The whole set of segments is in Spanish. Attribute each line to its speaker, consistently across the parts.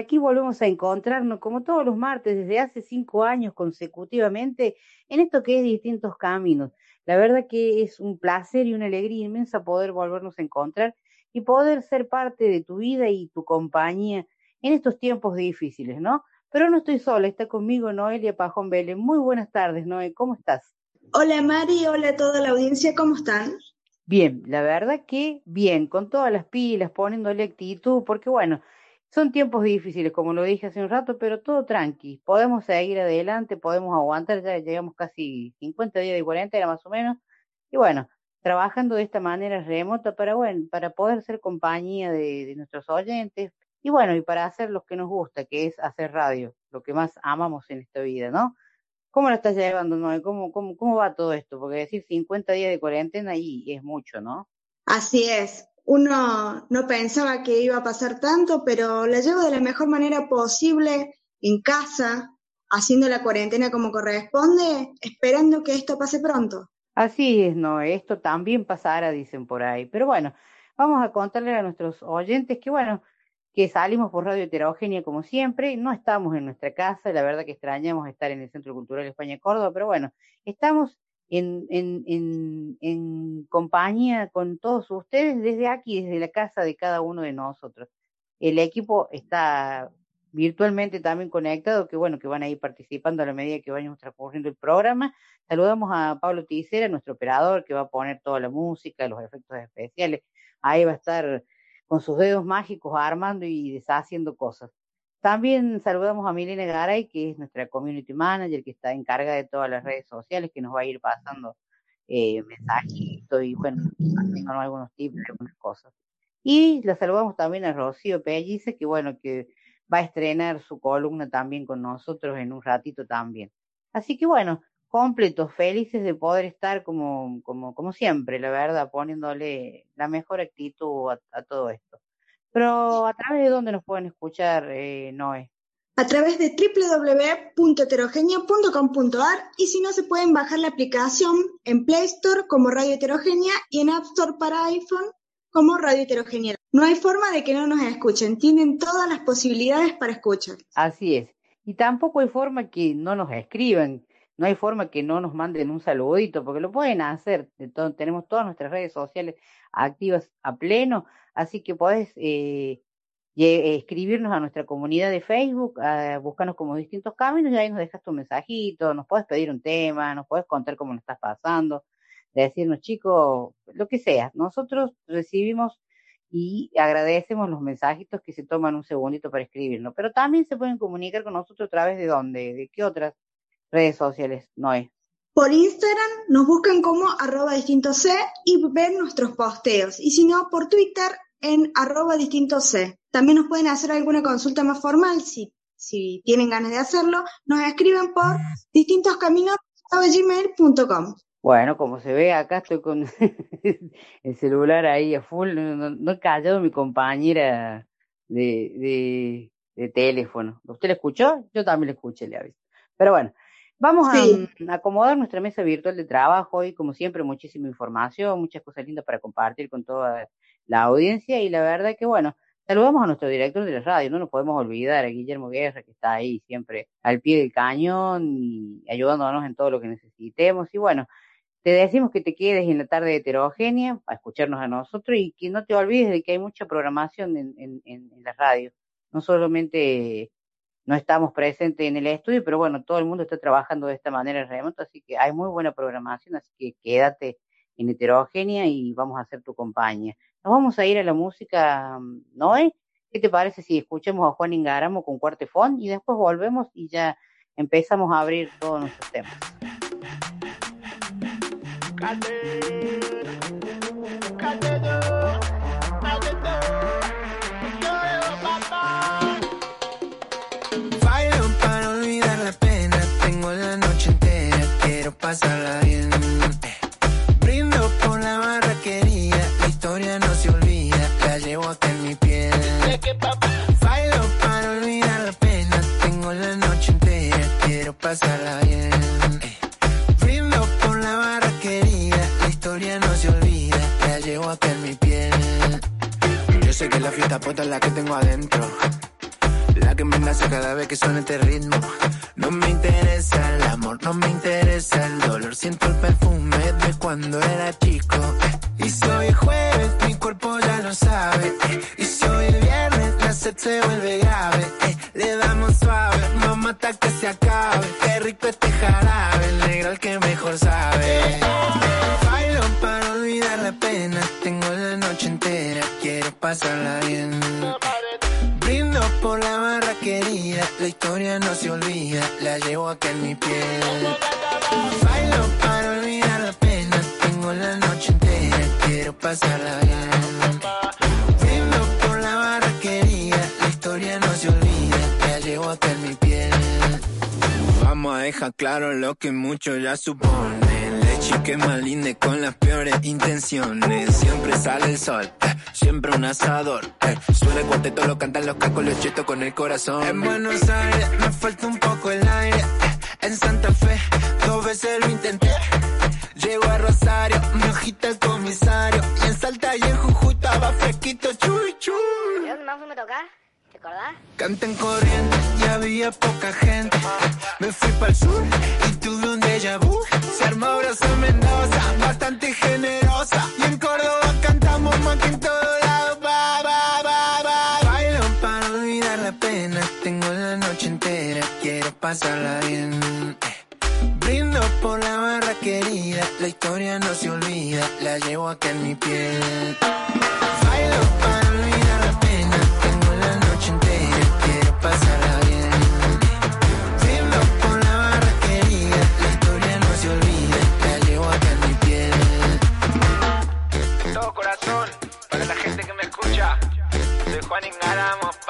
Speaker 1: Aquí volvemos a encontrarnos como todos los martes desde hace cinco años consecutivamente en esto que es distintos caminos. La verdad que es un placer y una alegría inmensa poder volvernos a encontrar y poder ser parte de tu vida y tu compañía en estos tiempos difíciles, ¿no? Pero no estoy sola, está conmigo Noelia Pajón Vélez. Muy buenas tardes, Noé, ¿cómo estás?
Speaker 2: Hola Mari, hola a toda la audiencia, ¿cómo están?
Speaker 1: Bien, la verdad que bien, con todas las pilas, poniéndole actitud, porque bueno, son tiempos difíciles, como lo dije hace un rato, pero todo tranqui. Podemos seguir adelante, podemos aguantar, ya llegamos casi 50 días de cuarentena más o menos. Y bueno, trabajando de esta manera remota para, bueno, para poder ser compañía de, nuestros oyentes. Y bueno, y para hacer lo que nos gusta, que es hacer radio, lo que más amamos en esta vida, ¿no? ¿Cómo lo estás llevando, Noé? ¿Cómo, cómo, cómo va todo esto? Porque decir 50 días de cuarentena ahí es mucho, ¿no?
Speaker 2: Así es uno no pensaba que iba a pasar tanto, pero la llevo de la mejor manera posible en casa, haciendo la cuarentena como corresponde, esperando que esto pase pronto.
Speaker 1: Así es, no, esto también pasará, dicen por ahí. Pero bueno, vamos a contarle a nuestros oyentes que bueno, que salimos por Radio Heterogénea como siempre, no estamos en nuestra casa, la verdad que extrañamos estar en el Centro Cultural España Córdoba, pero bueno, estamos en, en, en, en compañía con todos ustedes desde aquí, desde la casa de cada uno de nosotros. El equipo está virtualmente también conectado, que bueno, que van a ir participando a la medida que vayamos transcurriendo el programa. Saludamos a Pablo Ticera, nuestro operador, que va a poner toda la música, los efectos especiales. Ahí va a estar con sus dedos mágicos armando y deshaciendo cosas. También saludamos a Milena Garay, que es nuestra community manager, que está encargada de todas las redes sociales, que nos va a ir pasando eh, mensajitos y, bueno, algunos tips, algunas cosas. Y la saludamos también a Rocío Pellice, que, bueno, que va a estrenar su columna también con nosotros en un ratito también. Así que, bueno, completos, felices de poder estar como, como, como siempre, la verdad, poniéndole la mejor actitud a todo esto. Pero a través de dónde nos pueden escuchar, eh, Noé.
Speaker 2: A través de www.heterogenia.com.ar y si no se pueden bajar la aplicación en Play Store como Radio Heterogenia y en App Store para iPhone como Radio Heterogenia. No hay forma de que no nos escuchen, tienen todas las posibilidades para escuchar.
Speaker 1: Así es. Y tampoco hay forma que no nos escriban, no hay forma que no nos manden un saludito, porque lo pueden hacer. tenemos todas nuestras redes sociales activas a pleno, así que podés eh, escribirnos a nuestra comunidad de Facebook, buscarnos como distintos caminos y ahí nos dejas tu mensajito, nos puedes pedir un tema, nos puedes contar cómo nos estás pasando, decirnos chicos, lo que sea. Nosotros recibimos y agradecemos los mensajitos que se toman un segundito para escribirnos, pero también se pueden comunicar con nosotros a través de dónde, de qué otras redes sociales, no es.
Speaker 2: Por Instagram nos buscan como arroba distinto C y ven nuestros posteos. Y si no, por Twitter en arroba distinto C. También nos pueden hacer alguna consulta más formal si, si tienen ganas de hacerlo. Nos escriben por distintoscaminos.gmail.com
Speaker 1: Bueno, como se ve, acá estoy con el celular ahí a full. No, he callado mi compañera de, de, teléfono. ¿Usted la escuchó? Yo también la escuché, le aviso. Pero bueno, Vamos a, acomodar nuestra mesa virtual de trabajo y como siempre muchísima información, muchas cosas lindas para compartir con toda la audiencia. Y la verdad que bueno, saludamos a nuestro director de la radio, no nos podemos olvidar a Guillermo Guerra que está ahí siempre al pie del cañón y ayudándonos en todo lo que necesitemos. Y bueno, te decimos que te quedes en la tarde heterogénea a escucharnos a nosotros y que no te olvides de que hay mucha programación en, en, en la radio, no solamente no estamos presentes en el estudio, pero bueno, todo el mundo está trabajando de esta manera remota, así que hay muy buena programación, así que quédate en heterogénea y vamos a hacer tu compañía. Nos vamos a ir a la música, Noé. ¿Qué te parece si escuchamos a Juan Ingaramo con Cuartefón y después volvemos y ya empezamos a abrir todos nuestros temas?
Speaker 3: Pasarla bien. Brindo por la barra querida, la historia no se olvida, la llevo acá en mi piel. Bailo para olvidar la pena, tengo la noche entera, quiero pasarla bien. Brindo por la barra querida, la historia no se olvida, la llevo acá en mi piel. Yo sé que la fiesta puta es la que tengo adentro. Que me nace cada vez que suena este ritmo. No me interesa el amor, no me interesa el dolor. Siento el perfume de cuando era chico. Y es jueves, mi cuerpo ya lo sabe. Y es viernes, la sed se vuelve grave. Le damos suave, mamá hasta que se acabe. Qué rico este jarabe, el negro el que mejor sabe. Bailo para olvidar la pena. Tengo la noche entera, quiero pasarla acá en mi piel. Bailo para olvidar la pena, tengo la noche entera, quiero pasarla Claro lo que muchos ya suponen. Leche que maline con las peores intenciones. Siempre sale el sol, eh, siempre un asador. eh. Suena el cuarteto, lo cantan los cacos, los chetos con el corazón. En Buenos Aires me falta un poco el aire. eh. En Santa Fe dos veces lo intenté. Llego a Rosario, me agita el comisario. Y en Salta y en Jujuy estaba fresquito, chuy, chuy.
Speaker 4: ¿De dónde más fuimos a tocar? ¿Te acordás?
Speaker 3: Canten corriente y había poca gente. Me fui para el sur y tuve un déjà vu. Se armó abrazo en Mendoza, bastante generosa. Y en Córdoba cantamos más que en todo lado. Ba, ba, ba, ba. Bailo para olvidar la pena. Tengo la noche entera, quiero pasarla bien. Eh. Brindo por la barra querida, la historia no se olvida, la llevo acá en mi piel. Bailo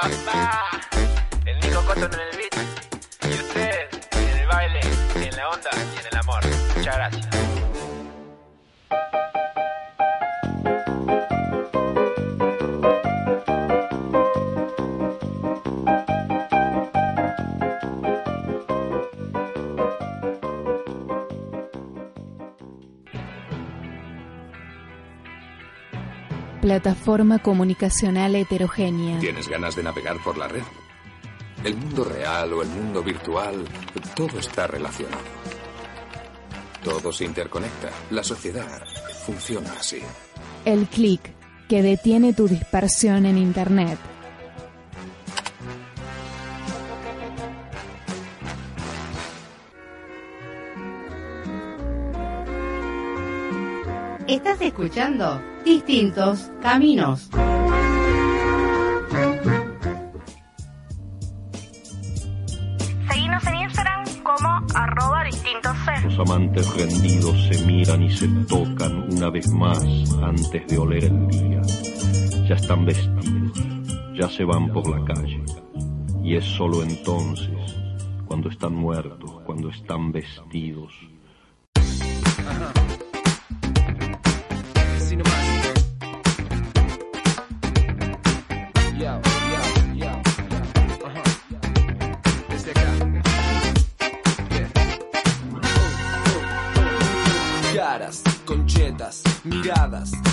Speaker 5: papá. El Nico Cotton en el beat. Y ustedes en el baile, en la onda y en el amor. Muchas gracias.
Speaker 6: Plataforma comunicacional heterogénea.
Speaker 7: ¿Tienes ganas de navegar por la red? El mundo real o el mundo virtual, todo está relacionado. Todo se interconecta. La sociedad funciona así.
Speaker 6: El clic que detiene tu dispersión en Internet.
Speaker 8: Estás escuchando Distintos Caminos.
Speaker 4: Seguinos en Instagram como arroba distintos C.
Speaker 9: Los amantes rendidos se miran y se tocan una vez más antes de oler el día. Ya están vestidos, ya se van por la calle. Y es solo entonces, cuando están muertos, cuando están vestidos,
Speaker 10: podcast.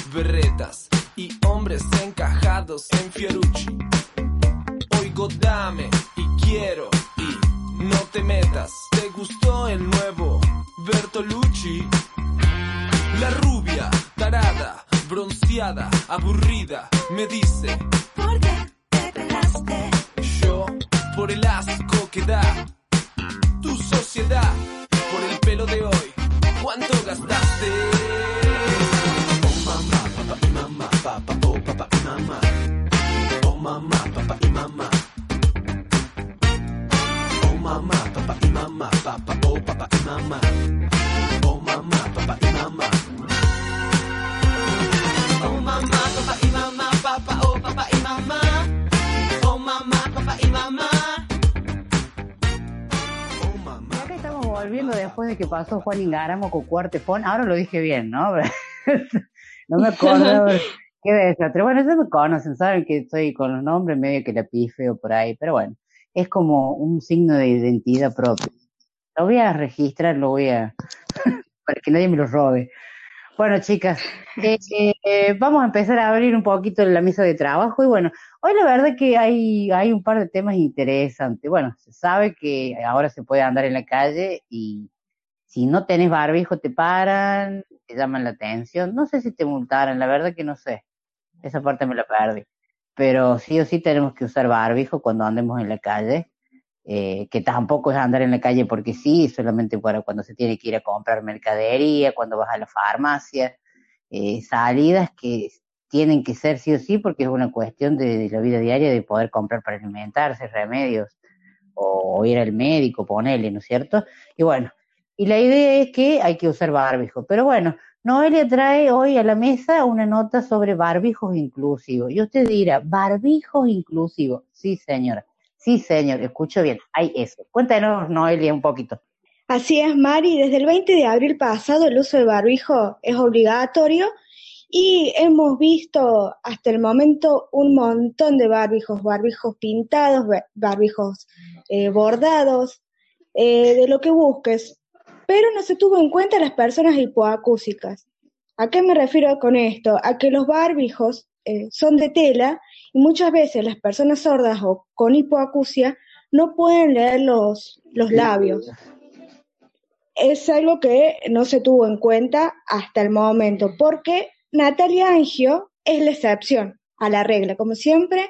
Speaker 10: Que
Speaker 1: pasó Juan Ingaramo con Cuartefón, ahora lo dije bien, ¿no? no me acuerdo qué desastre. Bueno, ellos me conocen, saben que estoy con los nombres medio que la pifeo por ahí, pero bueno, es como un signo de identidad propia. Lo voy a registrar, lo voy a... para que nadie me lo robe. Bueno, chicas, eh, eh, vamos a empezar a abrir un poquito la mesa de trabajo y bueno, hoy la verdad que hay, hay un par de temas interesantes. Bueno, se sabe que ahora se puede andar en la calle y si no tenés barbijo te paran, te llaman la atención. No sé si te multaran, la verdad que no sé. Esa parte me la perdí. Pero sí o sí tenemos que usar barbijo cuando andemos en la calle. Eh, que tampoco es andar en la calle porque sí, solamente para cuando se tiene que ir a comprar mercadería, cuando vas a la farmacia, eh, salidas que tienen que ser sí o sí porque es una cuestión de, la vida diaria de poder comprar para alimentarse, remedios o, ir al médico, ponerle, ¿no es cierto? Y bueno, y la idea es que hay que usar barbijo, pero bueno, Noelia trae hoy a la mesa una nota sobre barbijos inclusivos. Y usted dirá, barbijos inclusivos. Sí, señora. Sí, señor, escucho bien, hay eso. Cuéntanos, Noelia, un poquito.
Speaker 2: Así es, Mari. Desde el 20 de abril pasado el uso de barbijo es obligatorio y hemos visto hasta el momento un montón de barbijos, barbijos pintados, barbijos eh, bordados, eh, de lo que busques. Pero no se tuvo en cuenta las personas hipoacúsicas. ¿A qué me refiero con esto? A que los barbijos eh, son de tela y muchas veces las personas sordas o con hipoacusia no pueden leer los, los labios. Es algo que no se tuvo en cuenta hasta el momento, porque Natalia Angio es la excepción a la regla. Como siempre,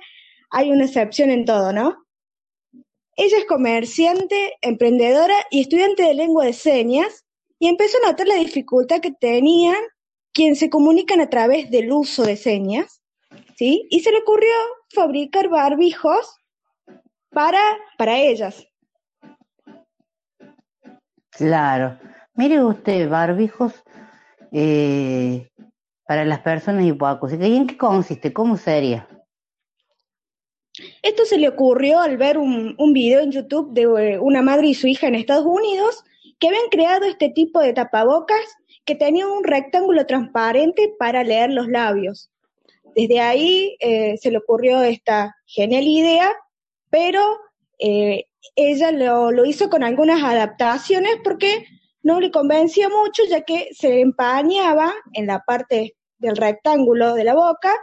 Speaker 2: hay una excepción en todo, ¿no? Ella es comerciante, emprendedora y estudiante de lengua de señas y empezó a notar la dificultad que tenían quienes se comunican a través del uso de señas ¿sí? Y se le ocurrió fabricar barbijos para, para ellas.
Speaker 1: Claro. Mire usted, barbijos eh, para las personas hipoacúsicas. ¿Y en qué consiste? ¿Cómo sería?
Speaker 2: Esto se le ocurrió al ver un, video en YouTube de eh, una madre y su hija en Estados Unidos que habían creado este tipo de tapabocas que tenía un rectángulo transparente para leer los labios. Desde ahí eh, se le ocurrió esta genial idea, pero eh, ella lo, hizo con algunas adaptaciones porque no le convencía mucho, ya que se empañaba en la parte del rectángulo de la boca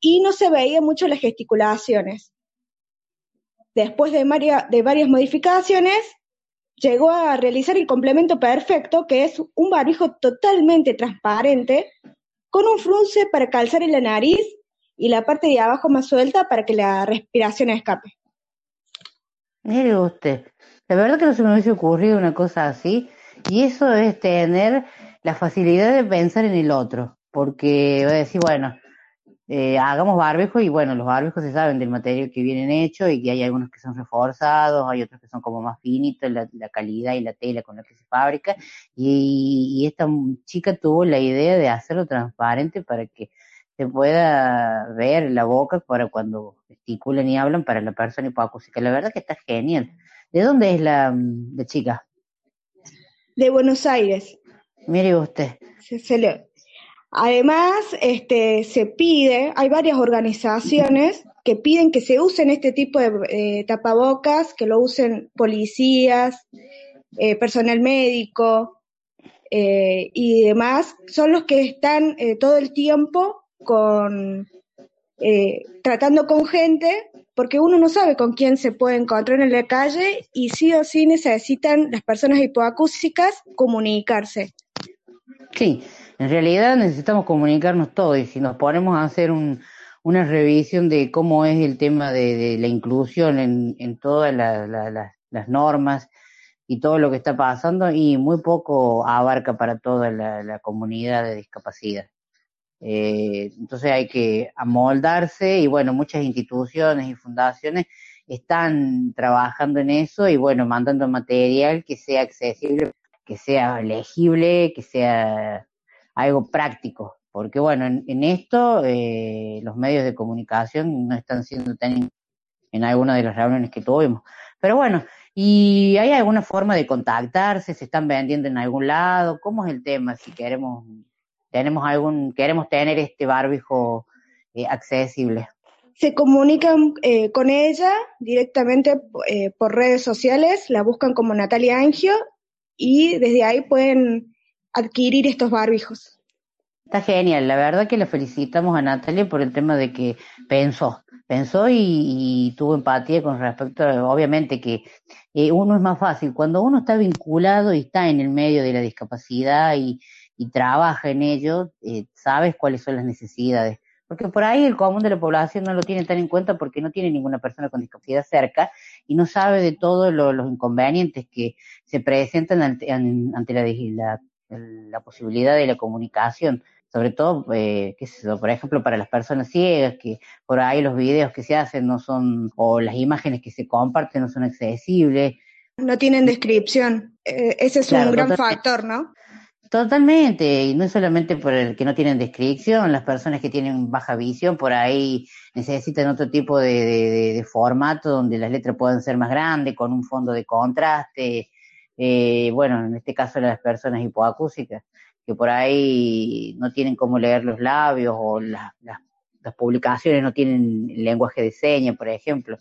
Speaker 2: y no se veía mucho las gesticulaciones. Después de, varias modificaciones, llegó a realizar el complemento perfecto, que es un barbijo totalmente transparente, con un frunce para calzar en la nariz y la parte de abajo más suelta para que la respiración escape.
Speaker 1: Mire usted, la verdad que no se me hubiese ocurrido una cosa así, y eso es tener la facilidad de pensar en el otro, porque voy a decir, bueno, eh, hagamos barbijos y bueno, los barbijos se saben del material que vienen hechos y que hay algunos que son reforzados, hay otros que son como más finitos, la, calidad y la tela con la que se fabrica y, esta chica tuvo la idea de hacerlo transparente para que se pueda ver la boca para cuando gesticulan y hablan para la persona hipoacústica. La verdad que está genial. ¿De dónde es la, chica?
Speaker 2: De Buenos Aires.
Speaker 1: Mire usted.
Speaker 2: se le, Además, este, se pide, hay varias organizaciones que piden que se usen este tipo de eh, tapabocas, que lo usen policías, eh, personal médico eh, y demás, son los que están todo el tiempo con tratando con gente, porque uno no sabe con quién se puede encontrar en la calle y sí o sí necesitan las personas hipoacúsicas comunicarse.
Speaker 1: Sí, en realidad necesitamos comunicarnos todos y si nos ponemos a hacer una revisión de cómo es el tema de, la inclusión en, todas las normas y todo lo que está pasando y muy poco abarca para toda la, comunidad de discapacidad. Eh, entonces hay que amoldarse y bueno, muchas instituciones y fundaciones están trabajando en eso y bueno, mandando material que sea accesible, que sea legible, que sea algo práctico, porque bueno, en, esto eh, los medios de comunicación no están siendo tan en alguna de las reuniones que tuvimos. Pero bueno, ¿Y hay alguna forma de contactarse? ¿Se están vendiendo en algún lado? ¿Cómo es el tema? Si queremos, tenemos algún, queremos tener este barbijo eh, accesible.
Speaker 2: Se comunican eh, con ella directamente eh, por redes sociales, la buscan como Natalia Angio y desde ahí pueden adquirir estos barbijos.
Speaker 1: Está genial, la verdad que le felicitamos a Natalia por el tema de que pensó, pensó y, y tuvo empatía con respecto, a, obviamente que eh, uno es más fácil, cuando uno está vinculado y está en el medio de la discapacidad y, trabaja en ello, eh, sabes cuáles son las necesidades. Porque por ahí el común de la población no lo tiene tan en cuenta porque no tiene ninguna persona con discapacidad cerca y no sabe de todos lo- los inconvenientes que se presentan ante, an- ante la, la, la posibilidad de la comunicación sobre todo, eh, qué sé yo, por ejemplo, para las personas ciegas, que por ahí los videos que se hacen no son, o las imágenes que se comparten no son accesibles.
Speaker 2: No tienen descripción. Eh, ese es
Speaker 1: Claro,
Speaker 2: un gran
Speaker 1: totalmente.
Speaker 2: factor, ¿no?
Speaker 1: Totalmente, y no es solamente por el que no tienen descripción, las personas que tienen baja visión por ahí necesitan otro tipo de, de- de- de formato donde las letras puedan ser más grandes, con un fondo de contraste, eh, bueno, en este caso las personas hipoacúsicas, que por ahí no tienen cómo leer los labios o las, las, las publicaciones no tienen lenguaje de señas, por ejemplo,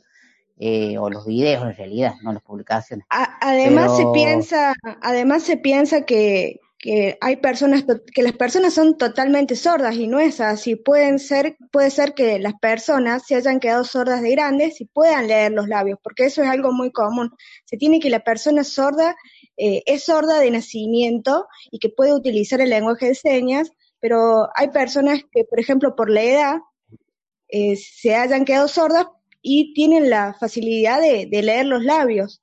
Speaker 1: eh, o los videos en realidad, no las publicaciones.
Speaker 2: A- además se piensa, además se piensa que, que hay personas, que las personas son totalmente sordas y no es así. Pueden ser, puede ser que las personas se hayan quedado sordas de grandes y puedan leer los labios, porque eso es algo muy común. Se tiene que la persona sorda eh, es sorda de nacimiento y que puede utilizar el lenguaje de señas, pero hay personas que, por ejemplo, por la edad, eh, se hayan quedado sordas y tienen la facilidad de, de leer los labios.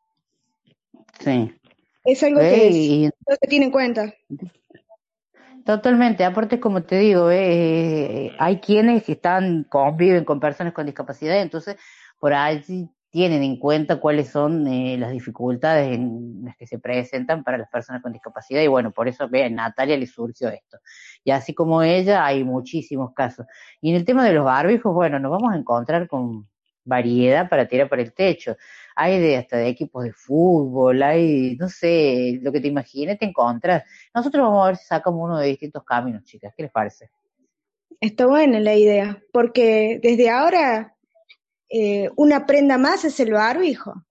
Speaker 1: Sí.
Speaker 2: Es algo
Speaker 1: Eh,
Speaker 2: que es-
Speaker 1: y-
Speaker 2: no se tiene en cuenta.
Speaker 1: Totalmente, aparte como te digo, eh, hay quienes que están, conviven con personas con discapacidad, entonces por ahí tienen en cuenta cuáles son eh, las dificultades en las que se presentan para las personas con discapacidad y bueno, por eso a Natalia le surgió esto. Y así como ella, hay muchísimos casos. Y en el tema de los barbijos, bueno, nos vamos a encontrar con variedad para tirar por el techo. Hay de hasta de equipos de fútbol, hay, no sé, lo que te imagines, te encontras. Nosotros vamos a ver si sacamos uno de distintos caminos, chicas. ¿Qué les parece?
Speaker 2: Está buena la idea, porque desde ahora eh, una prenda más es el barbijo.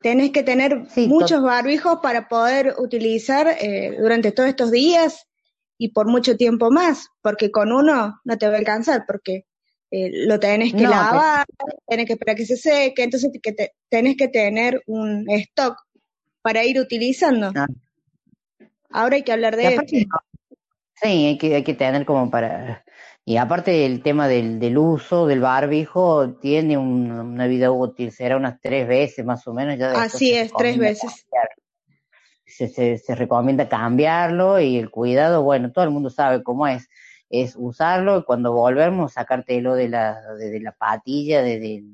Speaker 2: Tenés que tener
Speaker 1: Sí,
Speaker 2: muchos barbijos para poder utilizar eh, durante todos estos días y por mucho tiempo más, porque con uno no te va a alcanzar, porque eh, lo tenés que
Speaker 1: No,
Speaker 2: lavar, tenés que esperar que se seque, entonces que te- tenés que tener un stock para ir utilizando.
Speaker 1: Ah.
Speaker 2: Ahora hay que hablar de
Speaker 1: aparte,
Speaker 2: esto.
Speaker 1: sí, hay que, hay que tener como para... Y aparte el tema del, del uso del barbijo tiene un- una vida útil, será unas tres veces más o menos. Ya
Speaker 2: Así es, tres veces.
Speaker 1: se, se recomienda cambiarlo y el cuidado, bueno, todo el mundo sabe cómo es. Es usarlo y cuando volvemos sacártelo de la, de, de la patilla, de, de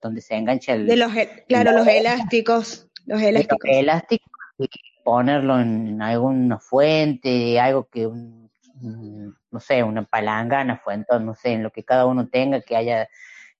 Speaker 1: donde se engancha el,
Speaker 2: De los, claro, los elásticos, los
Speaker 1: de los
Speaker 2: elásticos.
Speaker 1: elásticos y ponerlo en alguna fuente, algo que, un- no sé, una palangana, fuente, no sé, en lo que cada uno tenga que haya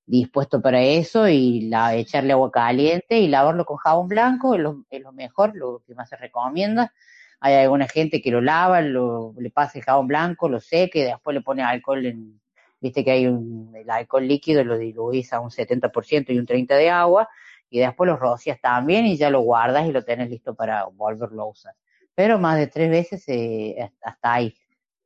Speaker 1: dispuesto para eso y la, echarle agua caliente y lavarlo con jabón blanco, es lo, es lo mejor, lo que más se recomienda. Hay alguna gente que lo lava, lo, le pasa el jabón blanco, lo seca y después le pone alcohol en, viste que hay un, el alcohol líquido, lo diluís a un 70% y un 30% de agua y después lo rocias también y ya lo guardas y lo tenés listo para volverlo a usar. Pero más de tres veces eh, hasta ahí.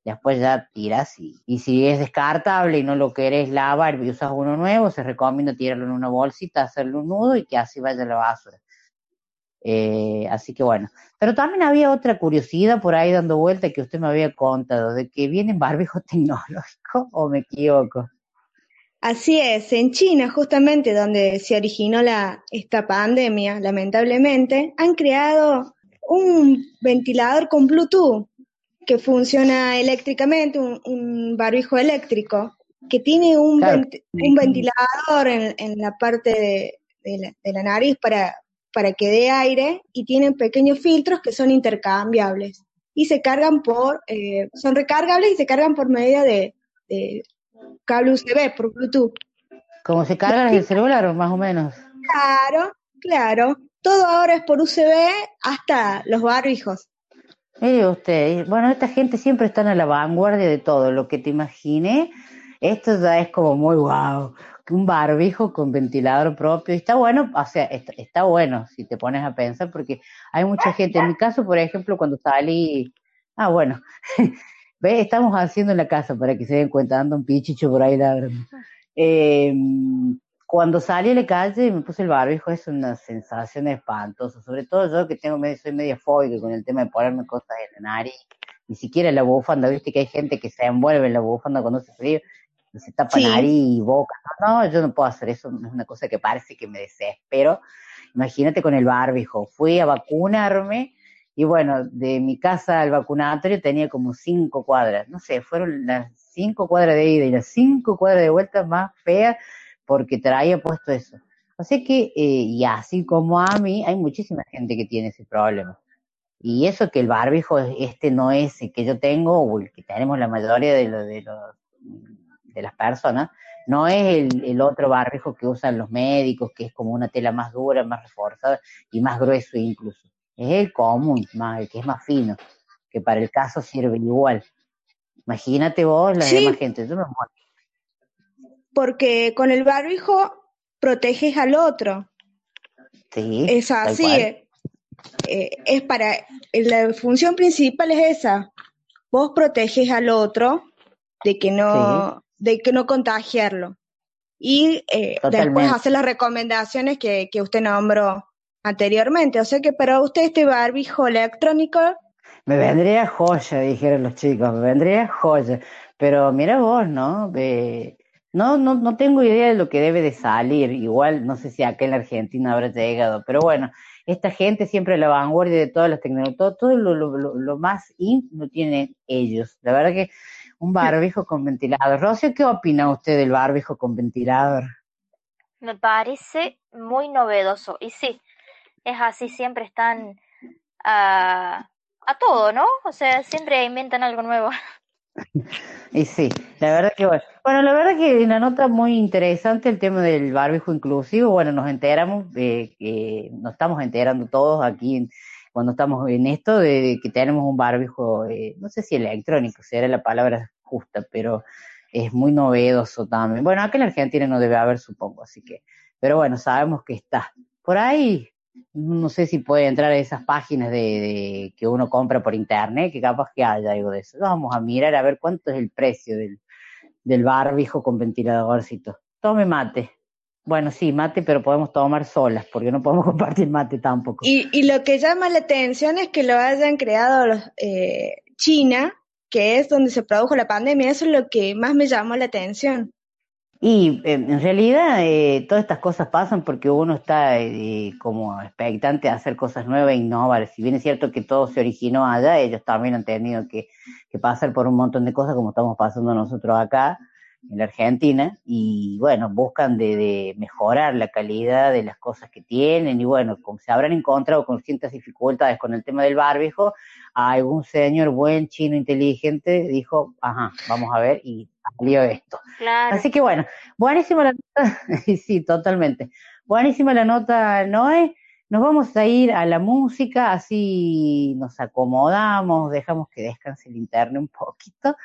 Speaker 1: Después ya tiras y, si es descartable y no lo querés lavar y usas uno nuevo, se recomienda tirarlo en una bolsita, hacerle un nudo y que así vaya a la basura. Eh, así que bueno. Pero también había otra curiosidad por ahí dando vuelta que usted me había contado, de que vienen barbijos tecnológicos, o me equivoco.
Speaker 2: Así es, en China, justamente donde se originó la, esta pandemia, lamentablemente, han creado un ventilador con Bluetooth que funciona eléctricamente, un, un barbijo eléctrico, que tiene un,
Speaker 1: Claro.
Speaker 2: venti- un ventilador en, en la parte de, de la, de la nariz para, para que dé aire y tienen pequeños filtros que son intercambiables y se cargan por, eh, son recargables y se cargan por medio de, de cable USB, por Bluetooth.
Speaker 1: Como se carga el celular, más o menos.
Speaker 2: Claro, claro. todo ahora es por UCB hasta los barbijos.
Speaker 1: Mire usted, bueno, esta gente siempre está a la vanguardia de todo, lo que te imaginé, esto ya es como muy guau, un barbijo con ventilador propio, y está bueno, o sea, está, bueno si te pones a pensar, porque hay mucha gente, en mi caso, por ejemplo, cuando salí, ah, bueno, ve, estamos haciendo en la casa para que se den cuenta, dando un pichicho por ahí ladrando. Eh, cuando salí a la calle y me puse el barbijo es una sensación espantosa, sobre todo yo que tengo soy media fóbica con el tema de ponerme cosas en la nariz, ni siquiera la bufanda, viste que hay gente que se envuelve en la bufanda cuando hace frío, se tapa
Speaker 2: Sí.
Speaker 1: nariz y boca, no, yo no puedo hacer eso, es una cosa que parece que me desespero, imagínate con el barbijo, fui a vacunarme y bueno, de mi casa al vacunatorio tenía como cinco cuadras, no sé, fueron las cinco cuadras de ida y las cinco cuadras de vuelta más feas porque traía puesto eso. Así que, eh, y así como a mí, hay muchísima gente que tiene ese problema. Y eso que el barbijo, este no es el que yo tengo, o el que tenemos la mayoría de, lo- de, los- de las personas, no es el, el otro barbijo que usan los médicos, que es como una tela más dura, más reforzada y más grueso incluso. Es el común, más, el que es más fino, que para el caso sirve igual. Imagínate vos, la
Speaker 2: Sí.
Speaker 1: demás gente, yo me muero.
Speaker 2: Porque con el barbijo proteges al otro.
Speaker 1: Sí,
Speaker 2: Es así. eh, eh, es para. La función principal es esa. Vos proteges al otro de que no, de que no contagiarlo. Y eh, después hacer las recomendaciones que, que usted nombró anteriormente. O sea que para usted este barbijo electrónico
Speaker 1: Me vendría joya, dijeron los chicos, me vendría joya. Pero mira vos, ¿no? Eh, no, no, no tengo idea de lo que debe de salir. Igual, no sé si acá en la Argentina habrá llegado. Pero bueno, esta gente siempre a la vanguardia de todas las tecnologías, todo, todo lo, lo, lo, lo más in lo tienen ellos. La verdad que un barbijo con ventilador. Rocío, ¿qué opina usted del barbijo con ventilador?
Speaker 11: Me parece muy novedoso. Y sí, es así, siempre están a, a todo, ¿no? O sea, siempre inventan algo nuevo.
Speaker 1: Y sí, la verdad que bueno. Bueno, la verdad que una nota muy interesante el tema del barbijo inclusivo. Bueno, nos enteramos de que nos estamos enterando todos aquí en- cuando estamos en esto de, que tenemos un barbijo, eh, no sé si electrónico, si era la palabra justa, pero es muy novedoso también. Bueno, acá en Argentina no debe haber, supongo, así que, pero bueno, sabemos que está. Por ahí, no sé si puede entrar a esas páginas de, de que uno compra por internet, que capaz que haya algo de eso. Vamos a mirar a ver cuánto es el precio del, del barbijo con ventiladorcito. Tome mate. Bueno, sí, mate, pero podemos tomar solas, porque no podemos compartir mate tampoco.
Speaker 2: Y, y lo que llama la atención es que lo hayan creado los, eh, China, que es donde se produjo la pandemia. Eso es lo que más me llamó la atención.
Speaker 1: Y eh, en realidad eh, todas estas cosas pasan porque uno está eh, como expectante a hacer cosas nuevas e innovar. Si bien es cierto que todo se originó allá, ellos también han tenido que, que pasar por un montón de cosas como estamos pasando nosotros acá en la Argentina y bueno, buscan de, de mejorar la calidad de las cosas que tienen y bueno, como se habrán encontrado con ciertas dificultades con el tema del barbijo, algún señor buen chino inteligente dijo, ajá, vamos a ver y salió esto.
Speaker 11: Claro.
Speaker 1: Así que bueno, buenísima la nota, sí, totalmente. Buenísima la nota, Noé. Nos vamos a ir a la música, así nos acomodamos, dejamos que descanse el internet un poquito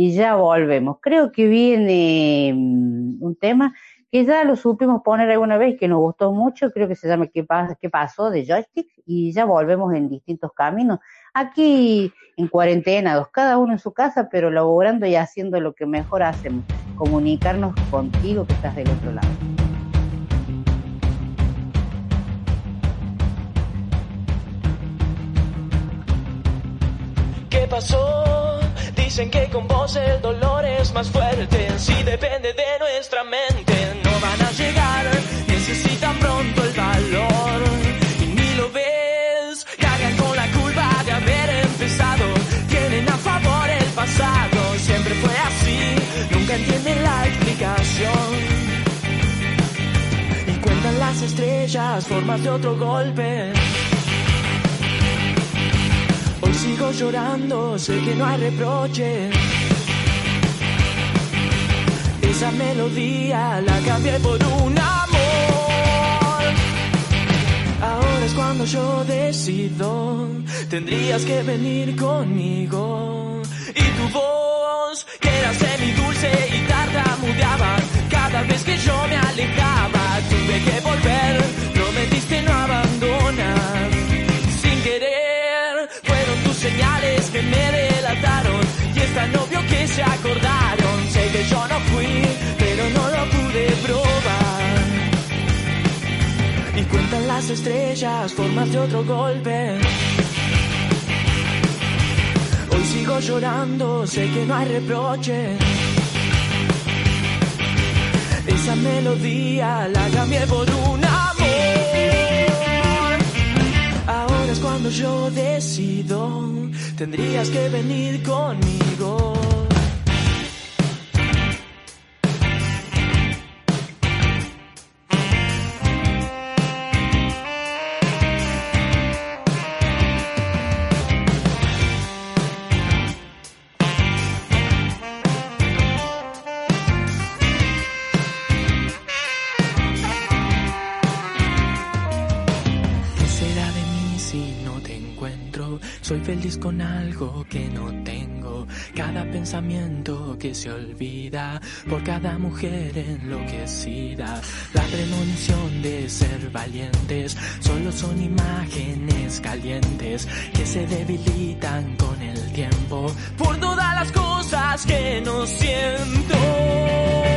Speaker 1: y ya volvemos. Creo que viene mm, un tema que ya lo supimos poner alguna vez, que nos gustó mucho, creo que se llama ¿Qué, pas- qué pasó? de joystick, y ya volvemos en distintos caminos. Aquí en cuarentenados, cada uno en su casa, pero laborando y haciendo lo que mejor hacemos, comunicarnos contigo que estás del otro lado.
Speaker 12: ¿Qué pasó? Dicen que con vos el dolor es más fuerte. Si depende de nuestra mente, no van a llegar. Necesitan pronto el valor. Y ni lo ves. Cargan con la culpa de haber empezado. Tienen a favor el pasado. Siempre fue así. Nunca entienden la explicación. Y cuentan las estrellas, formas de otro golpe. Sigo llorando, sé que no hay reproche. Esa melodía la cambié por un amor. Ahora es cuando yo decido, tendrías que venir conmigo. Y tu voz, que era semidulce y tartamudeaba, cada vez que yo me alejaba, tuve que volver, prometiste no abandonar. Las estrellas, formas de otro golpe. Hoy sigo llorando, sé que no hay reproche. Esa melodía la cambié por un amor. Ahora es cuando yo decido, tendrías que venir conmigo. Con algo que no tengo. Cada pensamiento que se olvida por cada mujer enloquecida. La premonición de ser valientes solo son imágenes calientes que se debilitan con el tiempo por todas las cosas que no siento.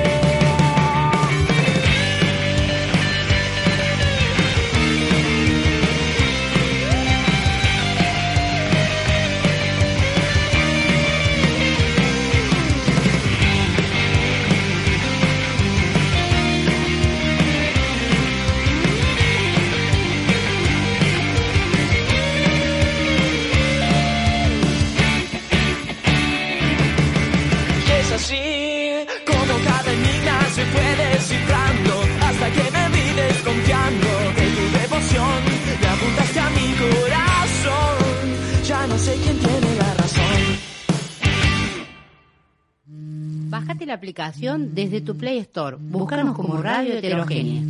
Speaker 12: La
Speaker 8: aplicación desde tu Play Store. Búscanos como Radio Heterogénea.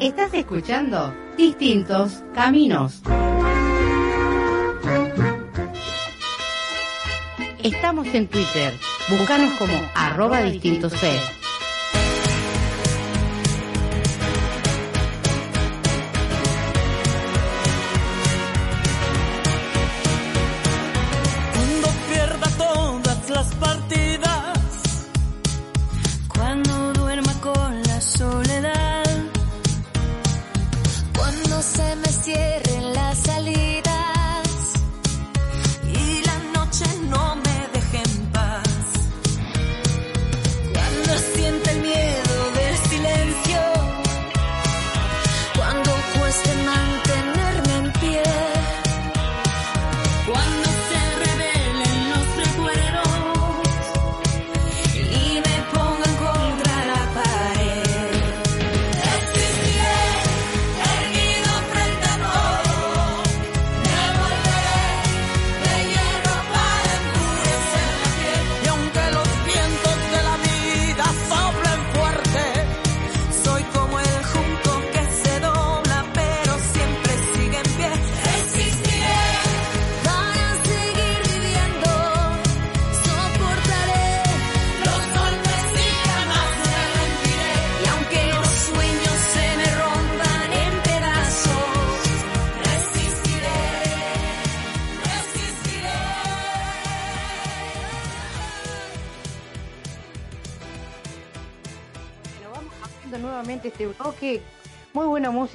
Speaker 8: Estás escuchando Distintos Caminos. Estamos en Twitter. Búscanos como arroba distintos C.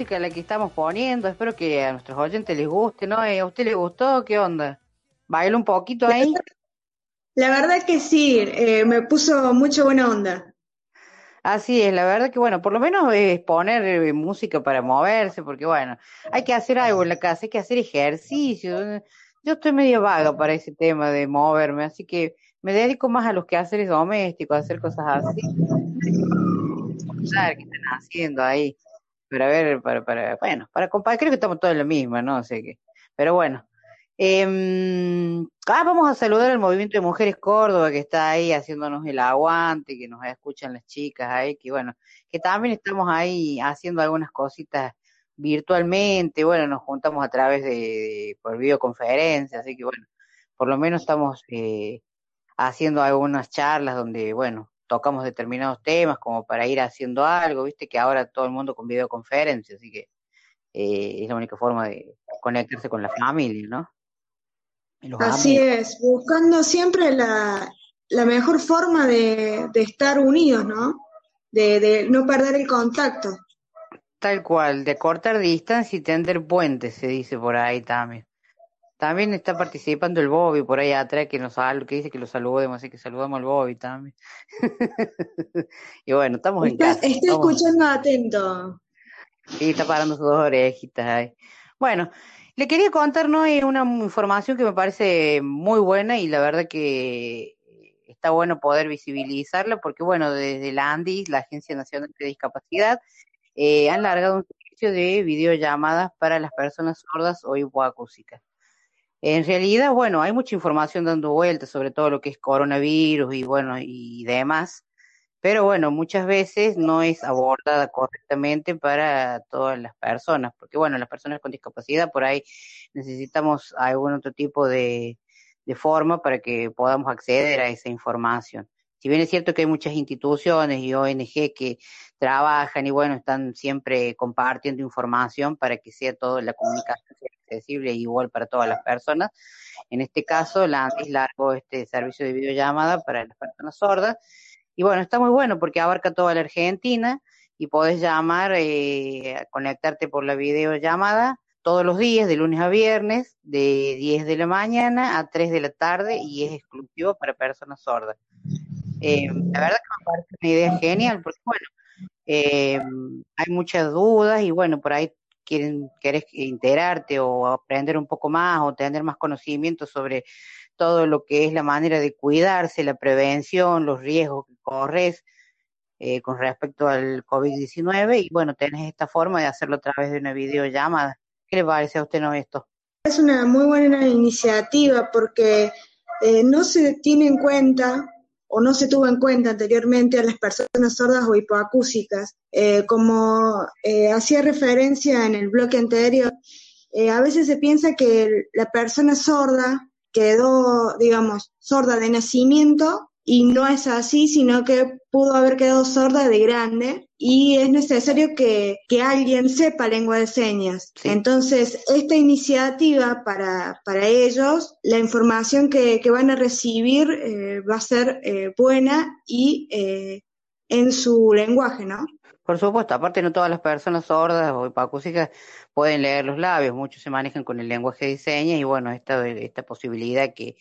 Speaker 1: música la que estamos poniendo. Espero que a nuestros oyentes les guste, ¿no? Eh, ¿A usted le gustó? ¿Qué onda? ¿Baila un poquito ahí?
Speaker 2: La verdad que sí, eh, me puso mucha buena onda.
Speaker 1: Así es, la verdad que bueno, por lo menos es poner eh, música para moverse, porque bueno, hay que hacer algo en la casa, hay que hacer ejercicio. Yo estoy medio vaga para ese tema de moverme, así que me dedico más a los quehaceres domésticos, a hacer cosas así. Qué están haciendo ahí, para ver, para, para, bueno, para compartir, creo que estamos todos en la misma, ¿no? sé qué, pero bueno, Em, ah, vamos a saludar al Movimiento de Mujeres Córdoba que está ahí haciéndonos el aguante, que nos escuchan las chicas ahí, que bueno, que también estamos ahí haciendo algunas cositas virtualmente, bueno, nos juntamos a través de, de- por videoconferencia, así que bueno, por lo menos estamos eh, haciendo algunas charlas donde, bueno, tocamos determinados temas como para ir haciendo algo, viste que ahora todo el mundo con videoconferencia, así que eh, es la única forma de conectarse con la familia, ¿no? Los
Speaker 2: Así
Speaker 1: amigos.
Speaker 2: es, buscando siempre la, la mejor forma de, de estar unidos, ¿no? De, de no perder el contacto.
Speaker 1: Tal cual, de cortar distancia y tender puentes, se dice por ahí también. También está participando el Bobby por ahí atrás que nos sal- que dice que lo saludemos, así que saludamos al Bobby también. y bueno, estamos en casa.
Speaker 2: está
Speaker 1: estamos-
Speaker 2: escuchando atento.
Speaker 1: Sí, está parando sus dos orejitas ahí. Bueno, le quería contar ¿no? eh, una información que me parece muy buena y la verdad que está bueno poder visibilizarla porque, bueno, desde la ANDIS, la Agencia Nacional de Discapacidad, eh, han largado un servicio de videollamadas para las personas sordas o hipoacúsicas. En realidad, bueno, hay mucha información dando vueltas sobre todo lo que es coronavirus y bueno, y demás, pero bueno, muchas veces no es abordada correctamente para todas las personas, porque bueno, las personas con discapacidad por ahí necesitamos algún otro tipo de, de forma para que podamos acceder a esa información. Si bien es cierto que hay muchas instituciones y ONG que trabajan y bueno, están siempre compartiendo información para que sea toda la comunicación accesible igual para todas las personas. En este caso, la ANDIS largó este servicio de videollamada para las personas sordas y bueno, está muy bueno porque abarca toda la Argentina y podés llamar, eh, conectarte por la videollamada todos los días, de lunes a viernes, de 10 de la mañana a 3 de la tarde y es exclusivo para personas sordas. Eh, la verdad que me parece una idea genial porque bueno, eh, hay muchas dudas y bueno, por ahí quieren, querés enterarte o aprender un poco más o tener más conocimiento sobre todo lo que es la manera de cuidarse, la prevención, los riesgos que corres eh, con respecto al COVID-19 y bueno, tenés esta forma de hacerlo a través de una videollamada. ¿Qué le parece a usted no esto?
Speaker 2: Es una muy buena iniciativa porque eh, no se tiene en cuenta o no se tuvo en cuenta anteriormente a las personas sordas o hipoacúsicas. Eh, como eh, hacía referencia en el bloque anterior, eh, a veces se piensa que la persona sorda quedó, digamos, sorda de nacimiento y no es así, sino que pudo haber quedado sorda de grande y es necesario que, que alguien sepa lengua de señas. Entonces, esta iniciativa para, para ellos, la información que, que van a recibir eh, va a ser eh, buena y eh, en su lenguaje, ¿no?
Speaker 1: Por supuesto, aparte no todas las personas sordas o hipoacúsicas pueden leer los labios, muchos se manejan con el lenguaje de señas y bueno, esta, esta posibilidad que,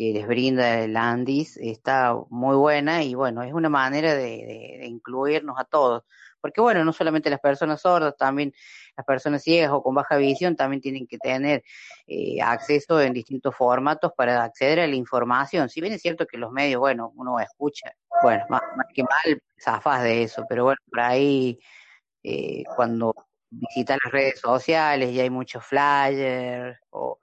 Speaker 1: que les brinda el Andis está muy buena y bueno, es una manera de, incluirnos a todos. Porque bueno, no solamente las personas sordas, también las personas ciegas o con baja visión también tienen que tener eh, acceso en distintos formatos para acceder a la información. Si bien es cierto que los medios, bueno, uno escucha, bueno, más, más que mal, zafás de eso, pero bueno, por ahí eh, cuando visitas las redes sociales y hay muchos flyers o,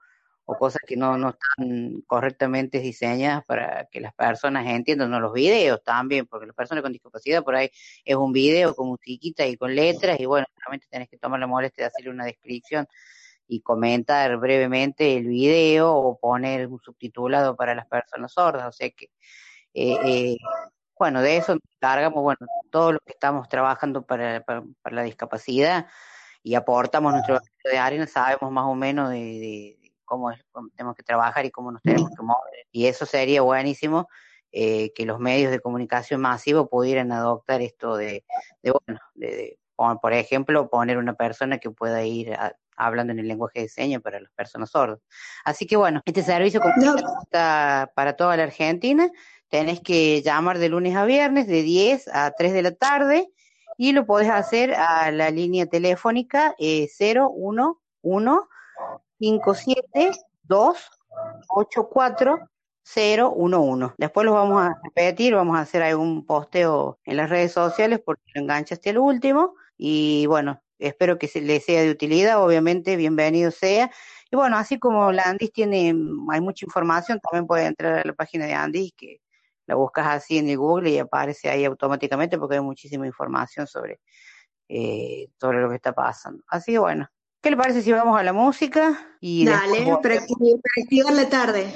Speaker 1: o cosas que no, no están correctamente diseñadas para que las personas entiendan, no los videos también, porque las personas con discapacidad por ahí es un video con musiquita y con letras y bueno, realmente tenés que tomar la molestia de hacerle una descripción y comentar brevemente el video o poner un subtitulado para las personas sordas, o sea que eh, eh, bueno, de eso nos encargamos, bueno, todos los que estamos trabajando para, para, para la discapacidad y aportamos nuestro de arena, sabemos más o menos de cómo, es, cómo tenemos que trabajar y cómo nos tenemos que mover. Y eso sería buenísimo eh, que los medios de comunicación masivos pudieran adoptar esto de, de bueno, de, de, por, ejemplo, poner una persona que pueda ir a- hablando en el lenguaje de señas para las personas sordas. Así que bueno, este servicio comunitario está para toda la Argentina. Tenés que llamar de lunes a viernes de 10 a 3 de la tarde y lo podés hacer a la línea telefónica eh, 011 572 84 011. Después lo vamos a repetir, vamos a hacer algún posteo en las redes sociales porque lo enganchaste al último. Y bueno, espero que se les sea de utilidad, obviamente, bienvenido sea. Y bueno, así como la Andis tiene, hay mucha información, también puedes entrar a la página de Andis, que la buscas así en el Google y aparece ahí automáticamente porque hay muchísima información sobre, eh, sobre lo que está pasando. Así que bueno, ¿qué le parece si vamos a la música? Y
Speaker 2: Dale,
Speaker 1: después
Speaker 2: para, acti- para activar la tarde.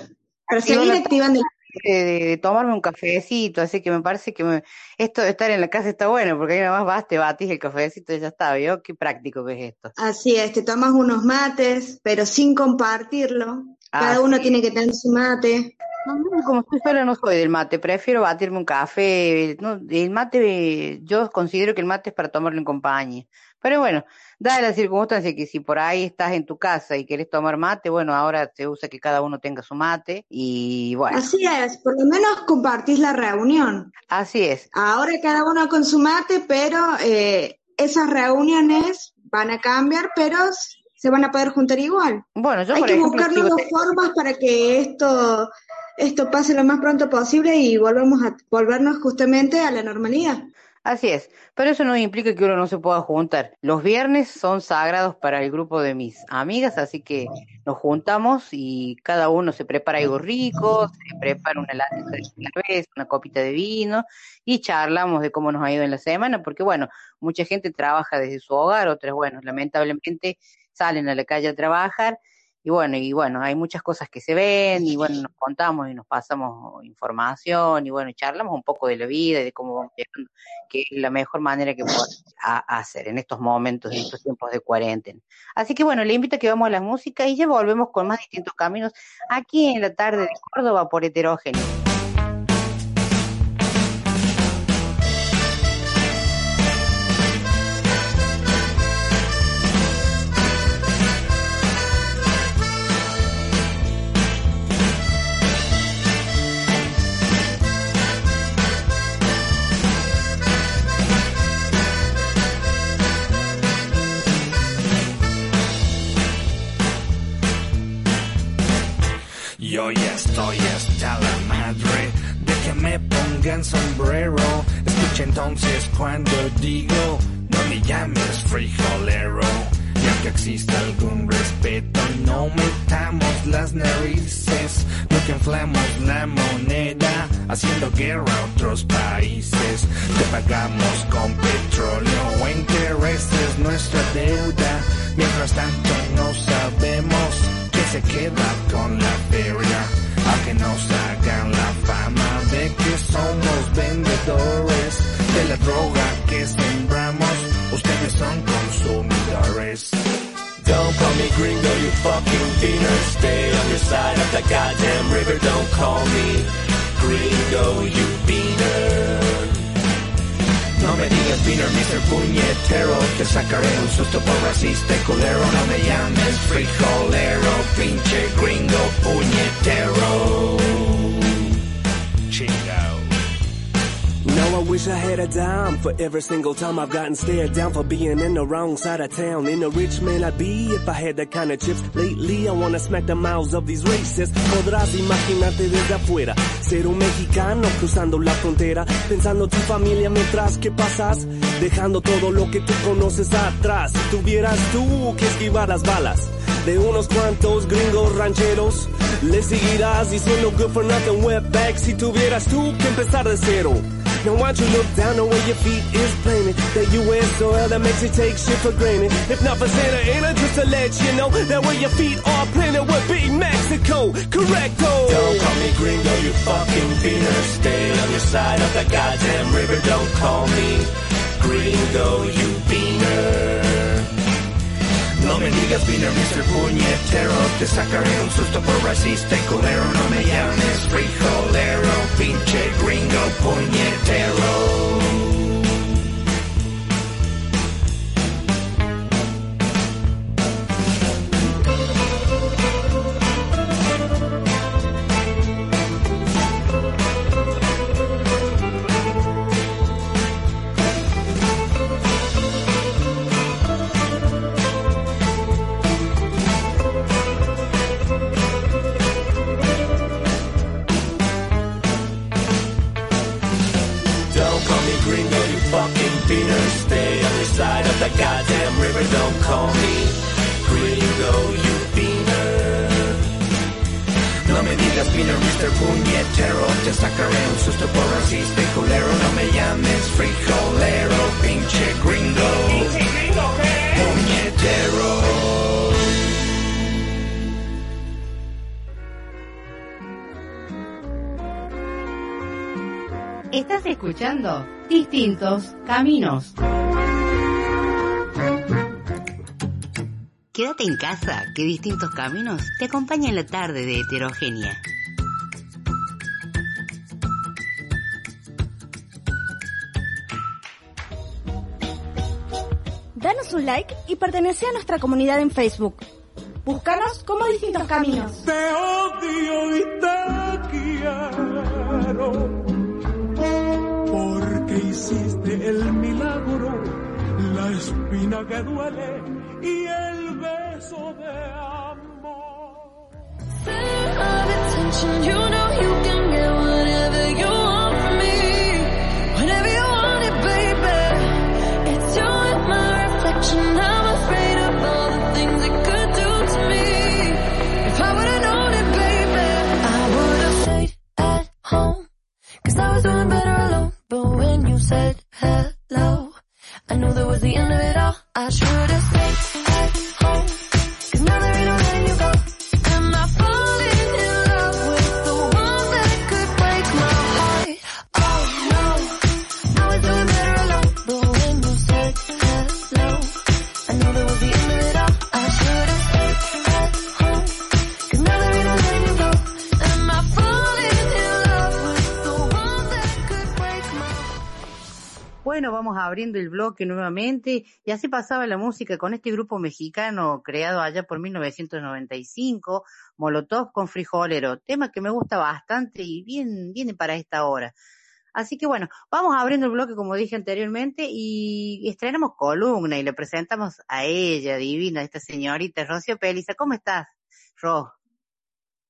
Speaker 2: Para seguir activando la
Speaker 1: de, de- de tomarme un cafecito, así que me parece que me- esto de estar en la casa está bueno, porque ahí nada más vas, te batís el cafecito y ya está, ¿vio? Qué práctico que es esto.
Speaker 2: Así es, te tomas unos mates, pero sin compartirlo. Cada uno tiene que tener su mate.
Speaker 1: No, no, como estoy sola no soy del mate, prefiero batirme un café. No, el mate, yo considero que el mate es para tomarlo en compañía. Pero bueno, dada la circunstancia que si por ahí estás en tu casa y querés tomar mate, bueno, ahora se usa que cada uno tenga su mate y bueno,
Speaker 2: Así es, por lo menos compartís la reunión.
Speaker 1: así es.
Speaker 2: Ahora cada uno con su mate, pero eh, esas reuniones van a cambiar, pero se van a poder juntar igual.
Speaker 1: Bueno, yo
Speaker 2: Hay
Speaker 1: por
Speaker 2: que
Speaker 1: ejemplo
Speaker 2: buscar nuevas
Speaker 1: te-
Speaker 2: formas para que esto, esto pase lo más pronto posible y volvamos a volvernos justamente a la normalidad.
Speaker 1: Así es, pero eso no implica que uno no se pueda juntar. Los viernes son sagrados para el grupo de mis amigas, así que nos juntamos y cada uno se prepara algo rico, se prepara una lata de cerveza, una copita de vino y charlamos de cómo nos ha ido en la semana, porque bueno, mucha gente trabaja desde su hogar, otras, bueno, lamentablemente salen a la calle a trabajar y bueno, y bueno, hay muchas cosas que se ven y bueno, nos contamos y nos pasamos información y bueno, charlamos un poco de la vida y de cómo vamos llegando, que es la mejor manera que podemos hacer en estos momentos, en estos tiempos de cuarentena. Así que bueno, le invito a que vamos a la música y ya volvemos con más distintos caminos aquí en la tarde de Córdoba por heterogéneo.
Speaker 7: Entonces cuando digo, no me llames frijolero. Ya que exista algún respeto, no metamos las narices. No que inflamos la moneda, haciendo guerra a otros países. Te pagamos con petróleo
Speaker 13: beaner. Stay on your side of the goddamn river. Don't call me gringo, you beaner.
Speaker 7: No me digas beaner, Mr. Puñetero Te sacaré un susto por racista y culero No me llames frijolero Pinche gringo puñetero
Speaker 14: wish I had a dime for every single time I've gotten stared down for being in the wrong side of town. In a rich man I'd be if I had that kind of chips. Lately I wanna smack the mouths of these racists. Podrás imaginarte desde afuera, ser un mexicano cruzando la frontera, pensando tu familia mientras que pasas, dejando todo lo que tú conoces atrás. Si tuvieras tú que esquivar las balas de unos cuantos gringos rancheros, le seguirás diciendo good for nothing wetback si tuvieras tú que empezar de cero. Now why don't you look down the way your feet is planted That US soil that makes you take shit for granted If not for Santa Ana, just to let you know That where your feet are planted would be Mexico Correcto
Speaker 13: Don't call me gringo, you fucking beaner. Stay on your side of the goddamn river. Don't call me gringo, you beaner.
Speaker 7: No me digas beaner, Mr. Puñetero Te sacaré un susto por racista culero No me llames frijolero Pinche gringo puñetero
Speaker 8: escuchando Distintos Caminos. Quédate en casa, que Distintos Caminos te acompaña en la tarde de heterogenia.
Speaker 15: Danos un like y pertenece a nuestra comunidad en Facebook. Búscanos como Distintos Caminos.
Speaker 16: Te el milagro, la espina que duele y el beso de amor.
Speaker 1: Abriendo el bloque nuevamente y así pasaba la música con este grupo mexicano creado allá por 1995, Molotov con Frijolero, tema que me gusta bastante y bien viene para esta hora. Así que bueno, vamos abriendo el bloque como dije anteriormente y estrenamos columna y le presentamos a ella, divina, esta señorita Rocío Peliza. ¿Cómo estás, Ro?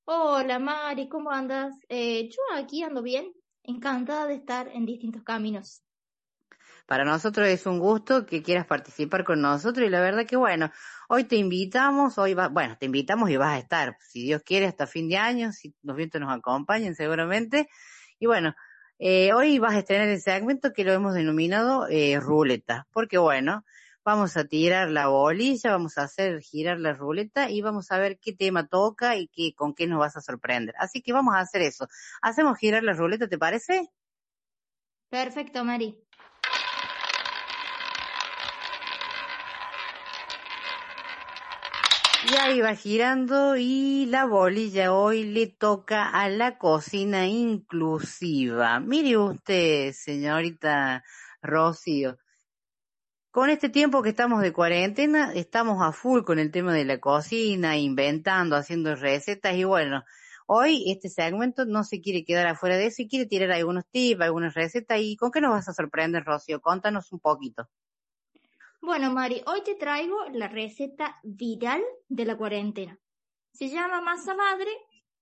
Speaker 17: Hola Mari, ¿cómo andas? Eh, yo aquí ando bien, encantada de estar en distintos caminos.
Speaker 1: Para nosotros es un gusto que quieras participar con nosotros y la verdad que bueno, hoy te invitamos, hoy va, bueno, te invitamos y vas a estar, si Dios quiere, hasta fin de año, si los vientos nos acompañen seguramente. Y bueno, eh, hoy vas a estrenar el segmento que lo hemos denominado eh, ruleta, porque bueno, vamos a tirar la bolilla, vamos a hacer girar la ruleta y vamos a ver qué tema toca y qué, con qué nos vas a sorprender. Así que vamos a hacer eso. Hacemos girar la ruleta, ¿te parece?
Speaker 17: Perfecto, Mari.
Speaker 1: Y ahí va girando y la bolilla hoy le toca a la cocina inclusiva. Mire usted, señorita Rocío, con este tiempo que estamos de cuarentena, estamos a full con el tema de la cocina, inventando, haciendo recetas y bueno, hoy este segmento no se quiere quedar afuera de eso y quiere tirar algunos tips, algunas recetas y ¿con qué nos vas a sorprender, Rocío? Contanos un poquito.
Speaker 17: Bueno, Mari, hoy te traigo la receta viral de la cuarentena. Se llama masa madre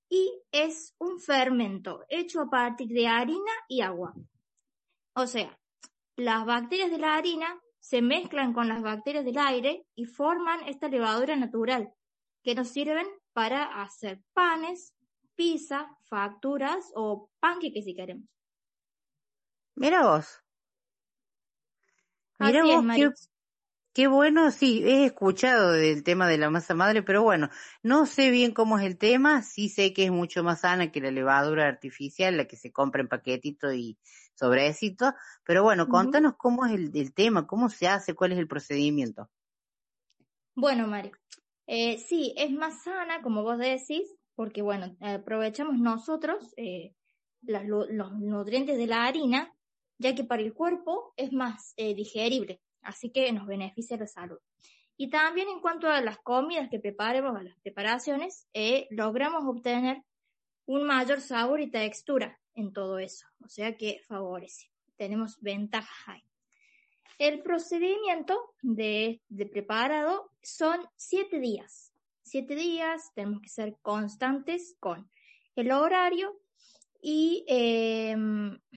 Speaker 17: y es un fermento hecho a partir de harina y agua. O sea, las bacterias de la harina se mezclan con las bacterias del aire y forman esta levadura natural que nos sirven para hacer panes, pizza, facturas o panqueques si queremos.
Speaker 1: Mira vos. Mira
Speaker 17: Así
Speaker 1: vos qué, qué bueno, sí, he escuchado del tema de la masa madre, pero bueno, no sé bien cómo es el tema, sí sé que es mucho más sana que la levadura artificial, la que se compra en paquetito y sobrecito, pero bueno,
Speaker 17: Ujú.
Speaker 1: contanos cómo es el, el tema, cómo se hace, cuál es el procedimiento.
Speaker 17: Bueno, Mari, eh, sí, es más sana, como vos decís, porque bueno, aprovechamos nosotros eh, las los nutrientes de la harina, ya que para el cuerpo es más eh, digerible, así que nos beneficia la salud. Y también en cuanto a las comidas que preparemos, a las preparaciones, eh, logramos obtener un mayor sabor y textura en todo eso, o sea que favorece, tenemos ventajas ahí. El procedimiento de, de preparado son siete días. Siete días, tenemos que ser constantes con el horario y eh,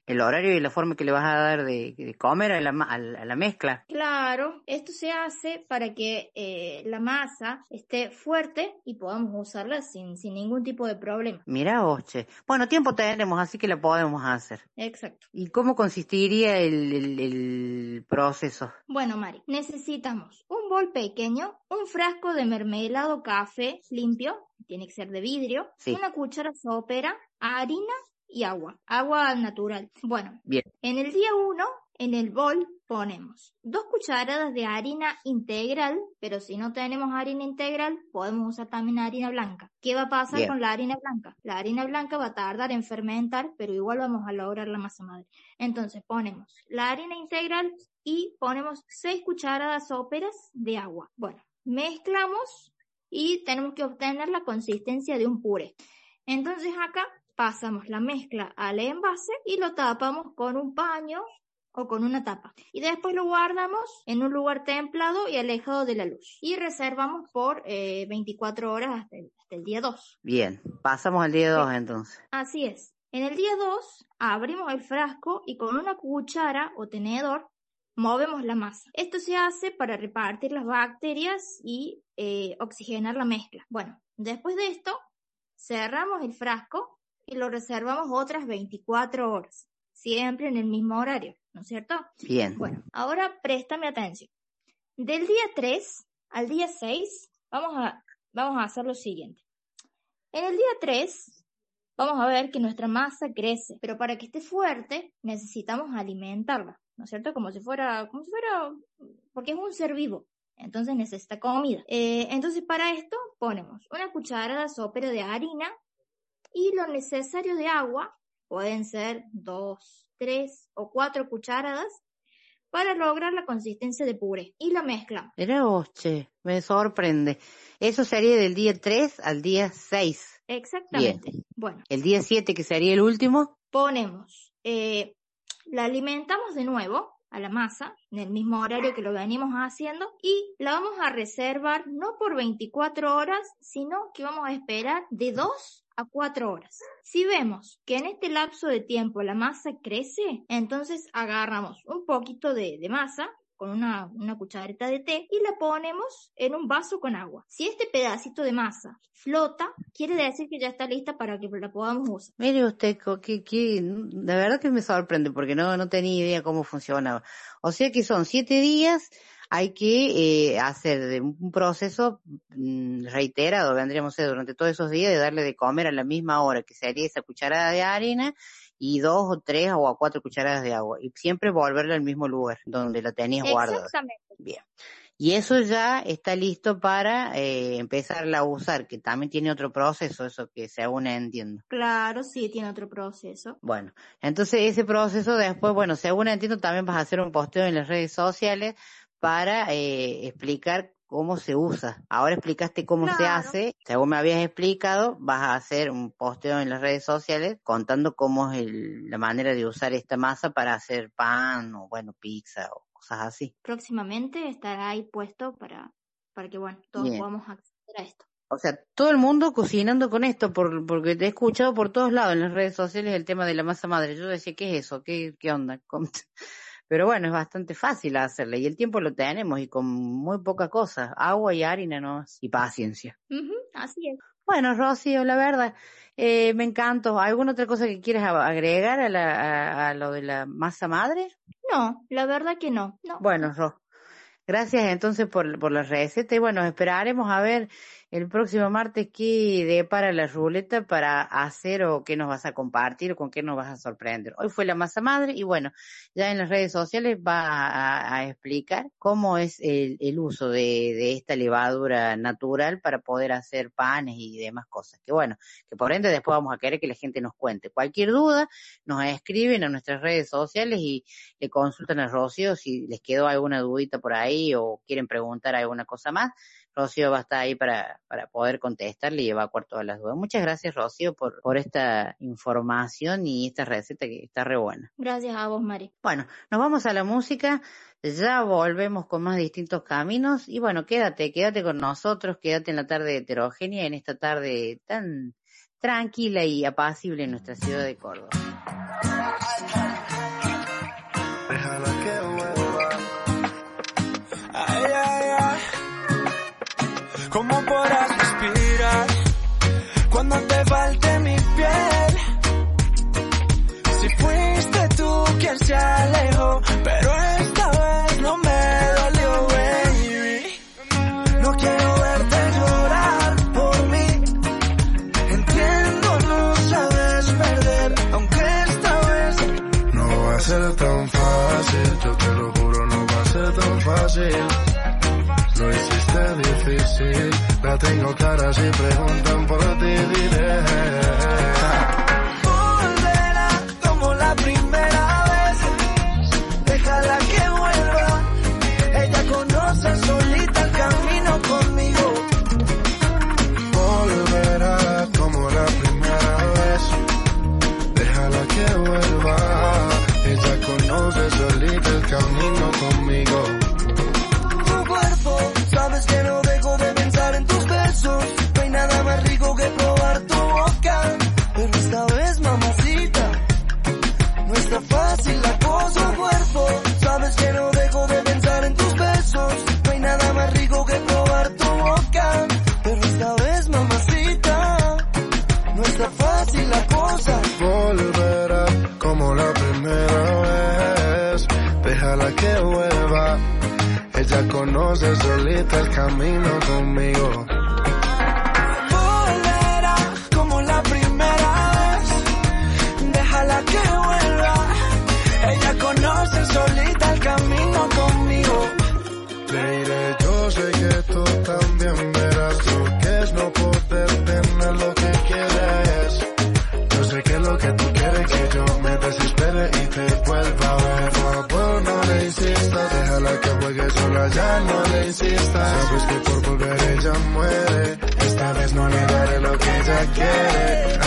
Speaker 1: el horario y la forma que le vas a dar de, de comer a la, a la- a la mezcla.
Speaker 17: Claro, esto se hace para que eh, la masa esté fuerte y podamos usarla sin, sin ningún tipo de problema.
Speaker 1: Mira, oche. Bueno, tiempo tenemos, así que la podemos hacer.
Speaker 17: Exacto.
Speaker 1: ¿Y cómo consistiría el, el- el proceso?
Speaker 17: Bueno, Mari, necesitamos un bol pequeño, un frasco de mermelado café limpio, tiene que ser de vidrio,
Speaker 1: Sí.
Speaker 17: una cuchara sopera, harina y agua, agua natural. Bueno,
Speaker 1: Bien.
Speaker 17: en el día 1, en el bol ponemos dos cucharadas de harina integral, pero si no tenemos harina integral, podemos usar también harina blanca. ¿Qué va a pasar
Speaker 1: Bien.
Speaker 17: con la harina blanca? La harina blanca va a tardar en fermentar, pero igual vamos a lograr la masa madre. Entonces ponemos la harina integral y ponemos 6 cucharadas óperas de agua. Bueno, mezclamos y tenemos que obtener la consistencia de un puré. Entonces acá pasamos la mezcla al envase y lo tapamos con un paño o con una tapa. Y después lo guardamos en un lugar templado y alejado de la luz. Y reservamos por eh, 24 horas hasta el, hasta el día 2.
Speaker 1: Bien, pasamos al día 2 entonces.
Speaker 17: Así es. En el día 2 abrimos el frasco y con una cuchara o tenedor movemos la masa. Esto se hace para repartir las bacterias y eh, oxigenar la mezcla. Bueno, después de esto, cerramos el frasco y lo reservamos otras 24 horas, siempre en el mismo horario, ¿no es cierto?
Speaker 1: Bien.
Speaker 17: Bueno, ahora préstame atención. Del día 3 al día 6 vamos a, vamos a hacer lo siguiente. En el día 3 vamos a ver que nuestra masa crece, pero para que esté fuerte necesitamos alimentarla, ¿no es cierto? Como si fuera, como si fuera, porque es un ser vivo, entonces necesita comida. Eh, entonces para esto ponemos una cucharada sopera de harina y lo necesario de agua, pueden ser dos, tres o cuatro cucharadas, para lograr la consistencia de puré. Y la mezclamos.
Speaker 1: Mira, oche, me sorprende. Eso sería del día 3 al día 6.
Speaker 17: Exactamente. Bueno,
Speaker 1: El día 7, que sería el último,
Speaker 17: ponemos, eh, la alimentamos de nuevo a la masa, en el mismo horario que lo venimos haciendo, y la vamos a reservar no por 24 horas, sino que vamos a esperar de 2 a 4 horas. Si vemos que en este lapso de tiempo la masa crece, entonces agarramos un poquito de, de masa con una, una cucharita de té y la ponemos en un vaso con agua. Si este pedacito de masa flota, quiere decir que ya está lista para que la podamos usar.
Speaker 1: Mire usted, que, que, de verdad que me sorprende porque no, no tenía idea cómo funcionaba. O sea que son siete días, hay que eh, hacer un proceso mm, reiterado, vendríamos a durante todos esos días, de darle de comer a la misma hora, que sería esa cucharada de harina y dos o tres o a cuatro cucharadas de agua. Y siempre volverla al mismo lugar donde la tenías guardada.
Speaker 17: Exactamente.
Speaker 1: Bien. Y eso ya está listo para eh, empezarla a usar, que también tiene otro proceso, eso que según entiendo.
Speaker 17: Claro, sí, tiene otro proceso.
Speaker 1: Bueno, entonces ese proceso después, bueno, según entiendo, también vas a hacer un posteo en las redes sociales para eh, explicar cómo se usa. Ahora explicaste cómo se hace, según me habías explicado, vas a hacer un posteo en las redes sociales contando cómo es el- la manera de usar esta masa para hacer pan o, bueno, pizza o cosas así.
Speaker 17: Próximamente estará ahí puesto para, para que, bueno, todos
Speaker 1: Bien.
Speaker 17: podamos acceder a esto.
Speaker 1: O sea, todo el mundo cocinando con esto, por, porque te he escuchado por todos lados en las redes sociales el tema de la masa madre. Yo decía, ¿qué es eso? ¿Qué, qué onda? ¿Cómo Pero bueno, es bastante fácil hacerla y el tiempo lo tenemos y con muy poca cosa, agua y harina no y paciencia.
Speaker 17: Así es.
Speaker 1: Bueno, Rocío, la verdad, eh, me encantó. ¿Alguna otra cosa que quieras agregar a, la, a, a lo de la masa madre?
Speaker 17: No, la verdad que no. no.
Speaker 1: Bueno, Ro, gracias entonces por, por la receta y bueno, esperaremos a ver el próximo martes qué depara la ruleta para hacer o qué nos vas a compartir o con qué nos vas a sorprender. Hoy fue la masa madre y bueno, ya en las redes sociales va a, explicar cómo es el, el uso de, de esta levadura natural para poder hacer panes y demás cosas. Que bueno, que por ende después vamos a querer que la gente nos cuente. Cualquier duda, nos escriben a nuestras redes sociales y le consultan a Rocío si les quedó alguna dudita por ahí o quieren preguntar alguna cosa más. Rocío va a estar ahí para, para poder contestarle y evacuar todas las dudas. Muchas gracias, Rocío, por, por esta información y esta receta que está re buena.
Speaker 17: Gracias a vos, Mari.
Speaker 1: Bueno, nos vamos a la música, ya volvemos con más distintos caminos y bueno, quédate, quédate con nosotros, quédate en la tarde heterogénea, en esta tarde tan tranquila y apacible en nuestra ciudad de Córdoba.
Speaker 3: Pero esta vez no me dolió, baby. No quiero verte llorar por mí. Entiendo, no sabes perder, aunque esta vez
Speaker 18: No va a ser tan fácil, yo te lo juro, no va a ser tan fácil. Lo hiciste difícil, la tengo clara si preguntan por ti, diré.
Speaker 3: Solita el camino conmigo.
Speaker 18: volverá como la primera vez. Déjala que vuelva. Ella conoce solita el camino conmigo. Te diré, yo sé que tú también verás lo que es no poder tener lo que quieres. Yo sé que lo que tú quieres que yo me desespere y te vuelva a ver. Por favor, no le insistas, déjala que juegue sola, ya no insistas. Sabes que por volver ella muere, esta vez no le daré lo que ella quiere.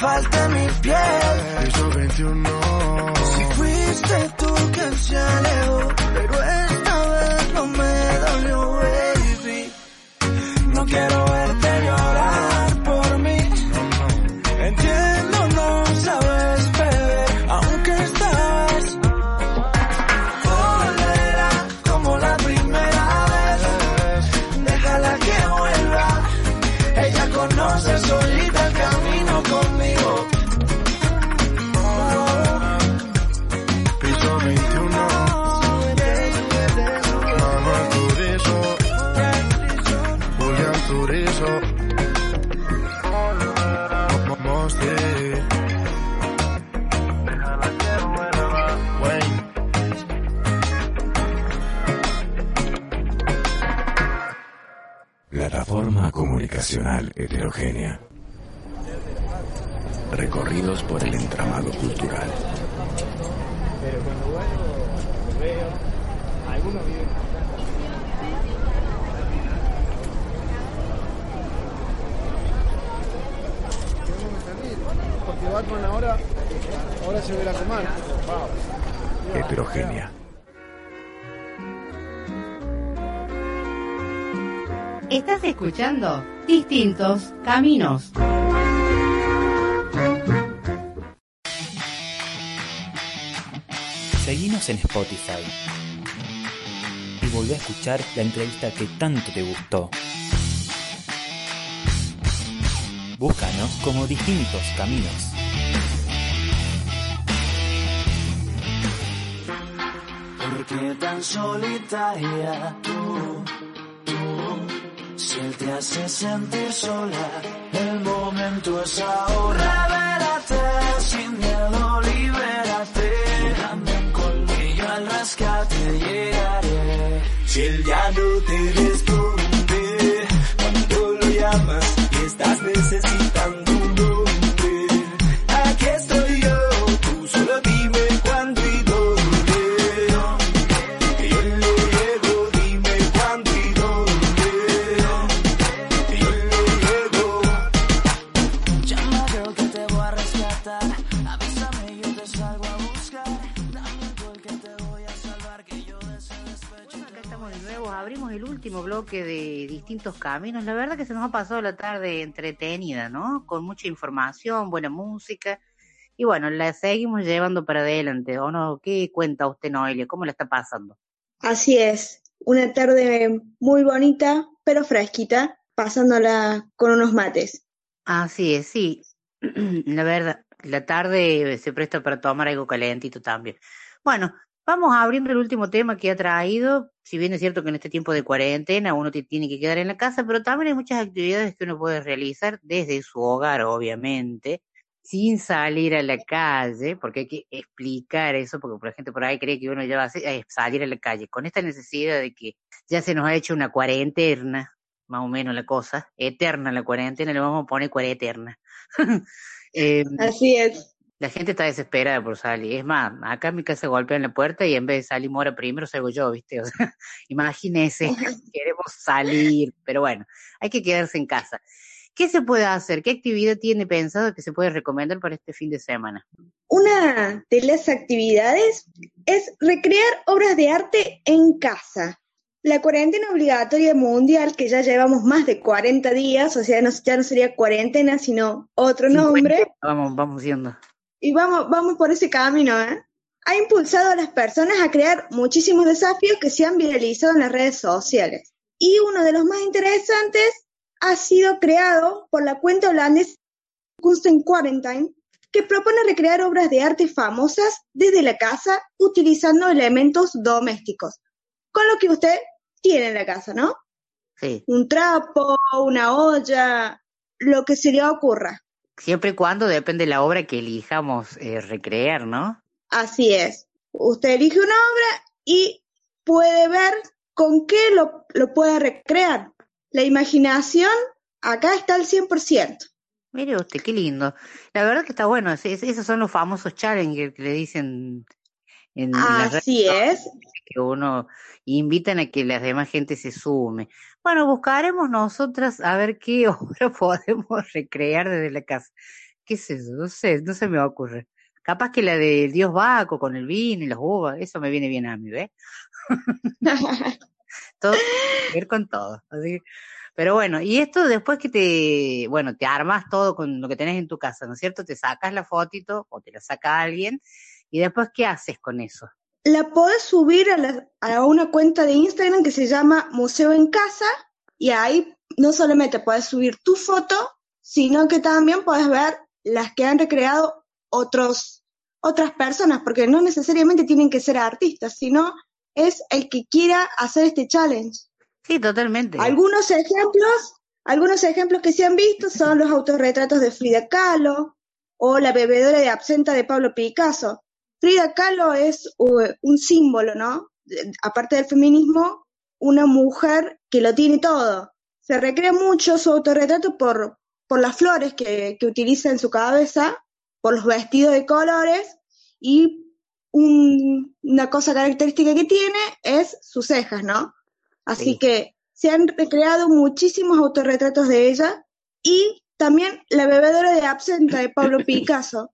Speaker 3: Falte mi piel?
Speaker 18: Piso 21.
Speaker 19: Heterogénea. Recorridos por el entramado cultural.
Speaker 20: Pero cuando vuelvo, veo, algunos viven Porque Batman ahora, ahora se ve la comanda. Wow.
Speaker 19: Heterogénea.
Speaker 8: Estás escuchando Distintos Caminos.
Speaker 21: Seguinos en Spotify y volvé a escuchar la entrevista que tanto te gustó. Búscanos como distintos caminos.
Speaker 3: ¿Por qué tan solitaria tú? Si él te hace sentir sola, el momento es ahora. Revélate sin miedo, libérate. Dame un colmillo al rescate, llegaré. Si él ya no te
Speaker 1: bloque de distintos caminos. La verdad que se nos ha pasado la tarde entretenida, ¿no? Con mucha información, buena música. Y bueno, la seguimos llevando para adelante, ¿o no? ¿Qué cuenta usted, Noelia? ¿Cómo la está pasando?
Speaker 2: Así es, una tarde muy bonita, pero fresquita, pasándola con unos mates.
Speaker 1: Así es, sí. La verdad, la tarde se presta para tomar algo calentito también. Bueno, vamos abriendo el último tema que ha traído. Si bien es cierto que en este tiempo de cuarentena uno tiene que quedar en la casa, pero también hay muchas actividades que uno puede realizar desde su hogar, obviamente, sin salir a la calle, porque hay que explicar eso, porque la gente por ahí cree que uno ya va a salir a la calle. Con esta necesidad de que ya se nos ha hecho una cuarentena, más o menos la cosa, eterna la cuarentena, le vamos a poner cuareterna. Eh,
Speaker 2: Así es.
Speaker 1: La gente está desesperada por salir. Es más, acá en mi casa golpean la puerta y en vez de salir Mora primero, salgo yo, ¿viste? O sea, imagínese, queremos salir, pero bueno, hay que quedarse en casa. ¿Qué se puede hacer? ¿Qué actividad tiene pensado que se puede recomendar para este fin de semana?
Speaker 2: Una de las actividades es recrear obras de arte en casa. La cuarentena obligatoria mundial, que ya llevamos más de 40 días, o sea, no- ya no sería cuarentena, sino otro nombre,
Speaker 1: Vamos, vamos viendo.
Speaker 2: Y vamos, vamos por ese camino, ¿eh? Ha impulsado a las personas a crear muchísimos desafíos que se han viralizado en las redes sociales. Y uno de los más interesantes ha sido creado por la cuenta holandesa Kunst in Quarantine, que propone recrear obras de arte famosas desde la casa utilizando elementos domésticos, con lo que usted tiene en la casa, ¿no?
Speaker 1: Sí.
Speaker 2: Un trapo, una olla, lo que se le ocurra.
Speaker 1: Siempre y cuando depende de la obra que elijamos eh, recrear, ¿no?
Speaker 2: Así es. Usted elige una obra y puede ver con qué lo, lo puede recrear. La imaginación acá está al 100%.
Speaker 1: Mire usted, qué lindo. La verdad que está bueno. es- es- esos son los famosos challenges que le dicen en, en las redes
Speaker 2: Así es.
Speaker 1: que uno invitan a que las demás gente se sume. Bueno, buscaremos nosotras a ver qué obra podemos recrear desde la casa. ¿Qué es eso? No sé, no se me ocurre. Capaz que la del dios Baco con el vino y las uvas, eso me viene bien a mí, ¿ves? todo tiene que ver con todo. Así pero bueno, y esto después que te, bueno, te armas todo con lo que tenés en tu casa, ¿no es cierto? Te sacas la fotito o te la saca alguien y después ¿qué haces con eso?
Speaker 2: La podés subir a, la- a una cuenta de Instagram que se llama Museo en Casa y ahí no solamente podés subir tu foto, sino que también podés ver las que han recreado otros, otras personas, porque no necesariamente tienen que ser artistas, sino es el que quiera hacer este challenge.
Speaker 1: Sí, totalmente.
Speaker 2: Algunos ejemplos, algunos ejemplos que se han visto son los autorretratos de Frida Kahlo o la bebedora de absenta de Pablo Picasso. Frida Kahlo es uh, un símbolo, ¿no? Aparte del feminismo, una mujer que lo tiene todo. Se recrea mucho su autorretrato por, por las flores que, que utiliza en su cabeza, por los vestidos de colores y un- una cosa característica que tiene es sus cejas, ¿no? Así
Speaker 1: Sí.
Speaker 2: que se han recreado muchísimos autorretratos de ella y también la bebedora de absenta de Pablo Picasso,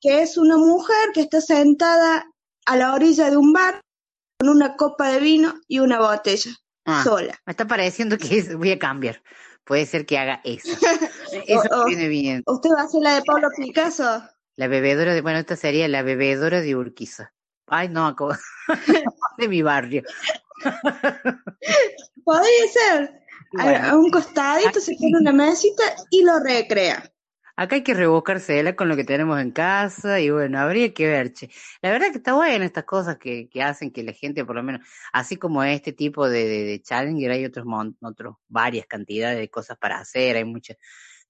Speaker 2: que es una mujer que está sentada a la orilla de un bar con una copa de vino y una botella,
Speaker 1: Ah,
Speaker 2: sola.
Speaker 1: Me está pareciendo que es- voy a cambiar. Puede ser que haga eso. Eso
Speaker 2: O-
Speaker 1: viene bien.
Speaker 2: ¿Usted va a hacer la de Pablo Picasso?
Speaker 1: La bebedora de, bueno, esta sería la bebedora de Urquiza. Ay, no, de mi barrio.
Speaker 2: Podría ser.
Speaker 1: Bueno.
Speaker 2: A un costadito se pone una mesita y lo recrea.
Speaker 1: Acá hay que rebuscársela con lo que tenemos en casa y bueno, habría que ver, che. La verdad que está bueno estas cosas que, que hacen que la gente, por lo menos, así como este tipo de, de, de challenger, hay otros, mon- otros, varias cantidades de cosas para hacer, hay mucha,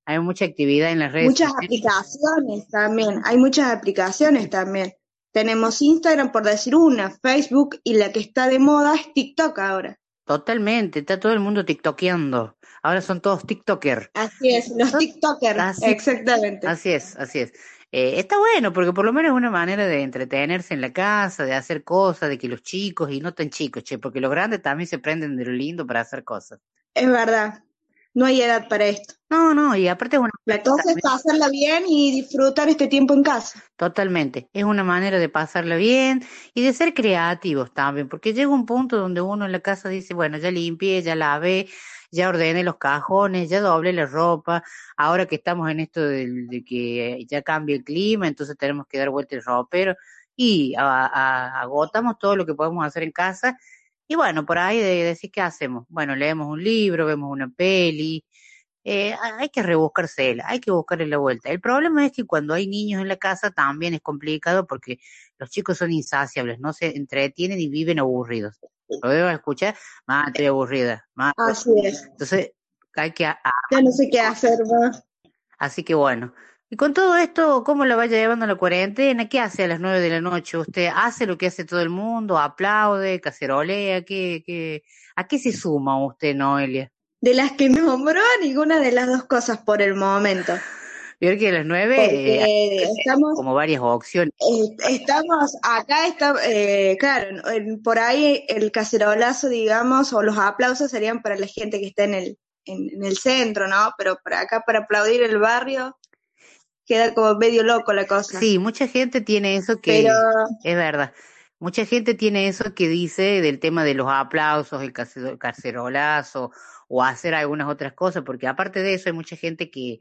Speaker 1: hay mucha actividad en las redes
Speaker 2: Muchas
Speaker 1: sociales.
Speaker 2: aplicaciones también, hay muchas aplicaciones también. Tenemos Instagram, por decir una, Facebook y la que está de moda es TikTok ahora.
Speaker 1: Totalmente, está todo el mundo tiktokeando. Ahora son todos tiktoker.
Speaker 2: Así es, los TikTokers,
Speaker 1: Así-
Speaker 2: exactamente.
Speaker 1: Así es, así es. Eh, está bueno porque por lo menos es una manera de entretenerse en la casa, de hacer cosas, de que los chicos y no tan chicos, che, porque los grandes también se prenden de lo lindo para hacer cosas.
Speaker 2: Es verdad. No hay edad para esto.
Speaker 1: No, no, y aparte es una
Speaker 2: La cosa es pasarla bien y disfrutar este tiempo en casa.
Speaker 1: Totalmente. Es una manera de pasarla bien y de ser creativos también, porque llega un punto donde uno en la casa dice, bueno, ya limpié, ya lavé, ya ordené los cajones, ya doblé la ropa, ahora que estamos en esto de, de que ya cambia el clima, entonces tenemos que dar vuelta el ropero y a- a- agotamos todo lo que podemos hacer en casa y bueno, por ahí de decir, ¿qué hacemos? Bueno, leemos un libro, vemos una peli, eh, hay que rebuscársela, hay que buscarle la vuelta. El problema es que cuando hay niños en la casa también es complicado porque los chicos son insaciables, no se entretienen y viven aburridos. Lo veo a escuchar, mamá, estoy aburrida.
Speaker 2: Así es.
Speaker 1: Entonces, hay que...
Speaker 2: Ya no sé qué hacer más.
Speaker 1: Así que bueno. Y con todo esto, ¿cómo la vaya llevando la cuarentena? ¿Qué hace a las nueve de la noche? ¿Usted hace lo que hace todo el mundo? ¿Aplaude? ¿Cacerolea? ¿Qué, qué, ¿A qué se suma usted, Noelia?
Speaker 2: De las que nombró, ninguna de las dos cosas por el momento.
Speaker 1: Yo creo que a las nueve eh,
Speaker 2: estamos
Speaker 1: como varias opciones.
Speaker 2: Eh, Estamos acá, está, eh, claro, por ahí el cacerolazo, digamos, o los aplausos serían para la gente que está en el, en, en el centro, ¿no? Pero por acá, para aplaudir el barrio, queda como medio loco la cosa.
Speaker 1: Sí, mucha gente tiene eso que
Speaker 2: Pero
Speaker 1: es verdad. Mucha gente tiene eso que dice del tema de los aplausos, el cacerolazo o hacer algunas otras cosas, porque aparte de eso hay mucha gente que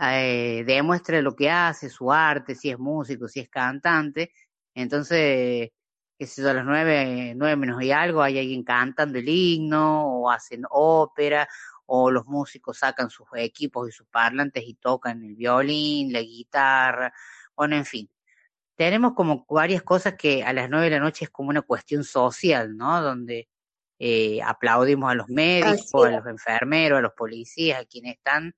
Speaker 1: eh, demuestra lo que hace, su arte, si es músico, si es cantante. Entonces, sé yo, a las nueve, nueve menos y algo hay alguien cantando el himno o hacen ópera o los músicos sacan sus equipos y sus parlantes y tocan el violín, la guitarra, bueno, en fin tenemos como varias cosas que a las nueve de la noche es como una cuestión social, ¿no? Donde eh, aplaudimos a los médicos, a los enfermeros, a los policías, a quienes están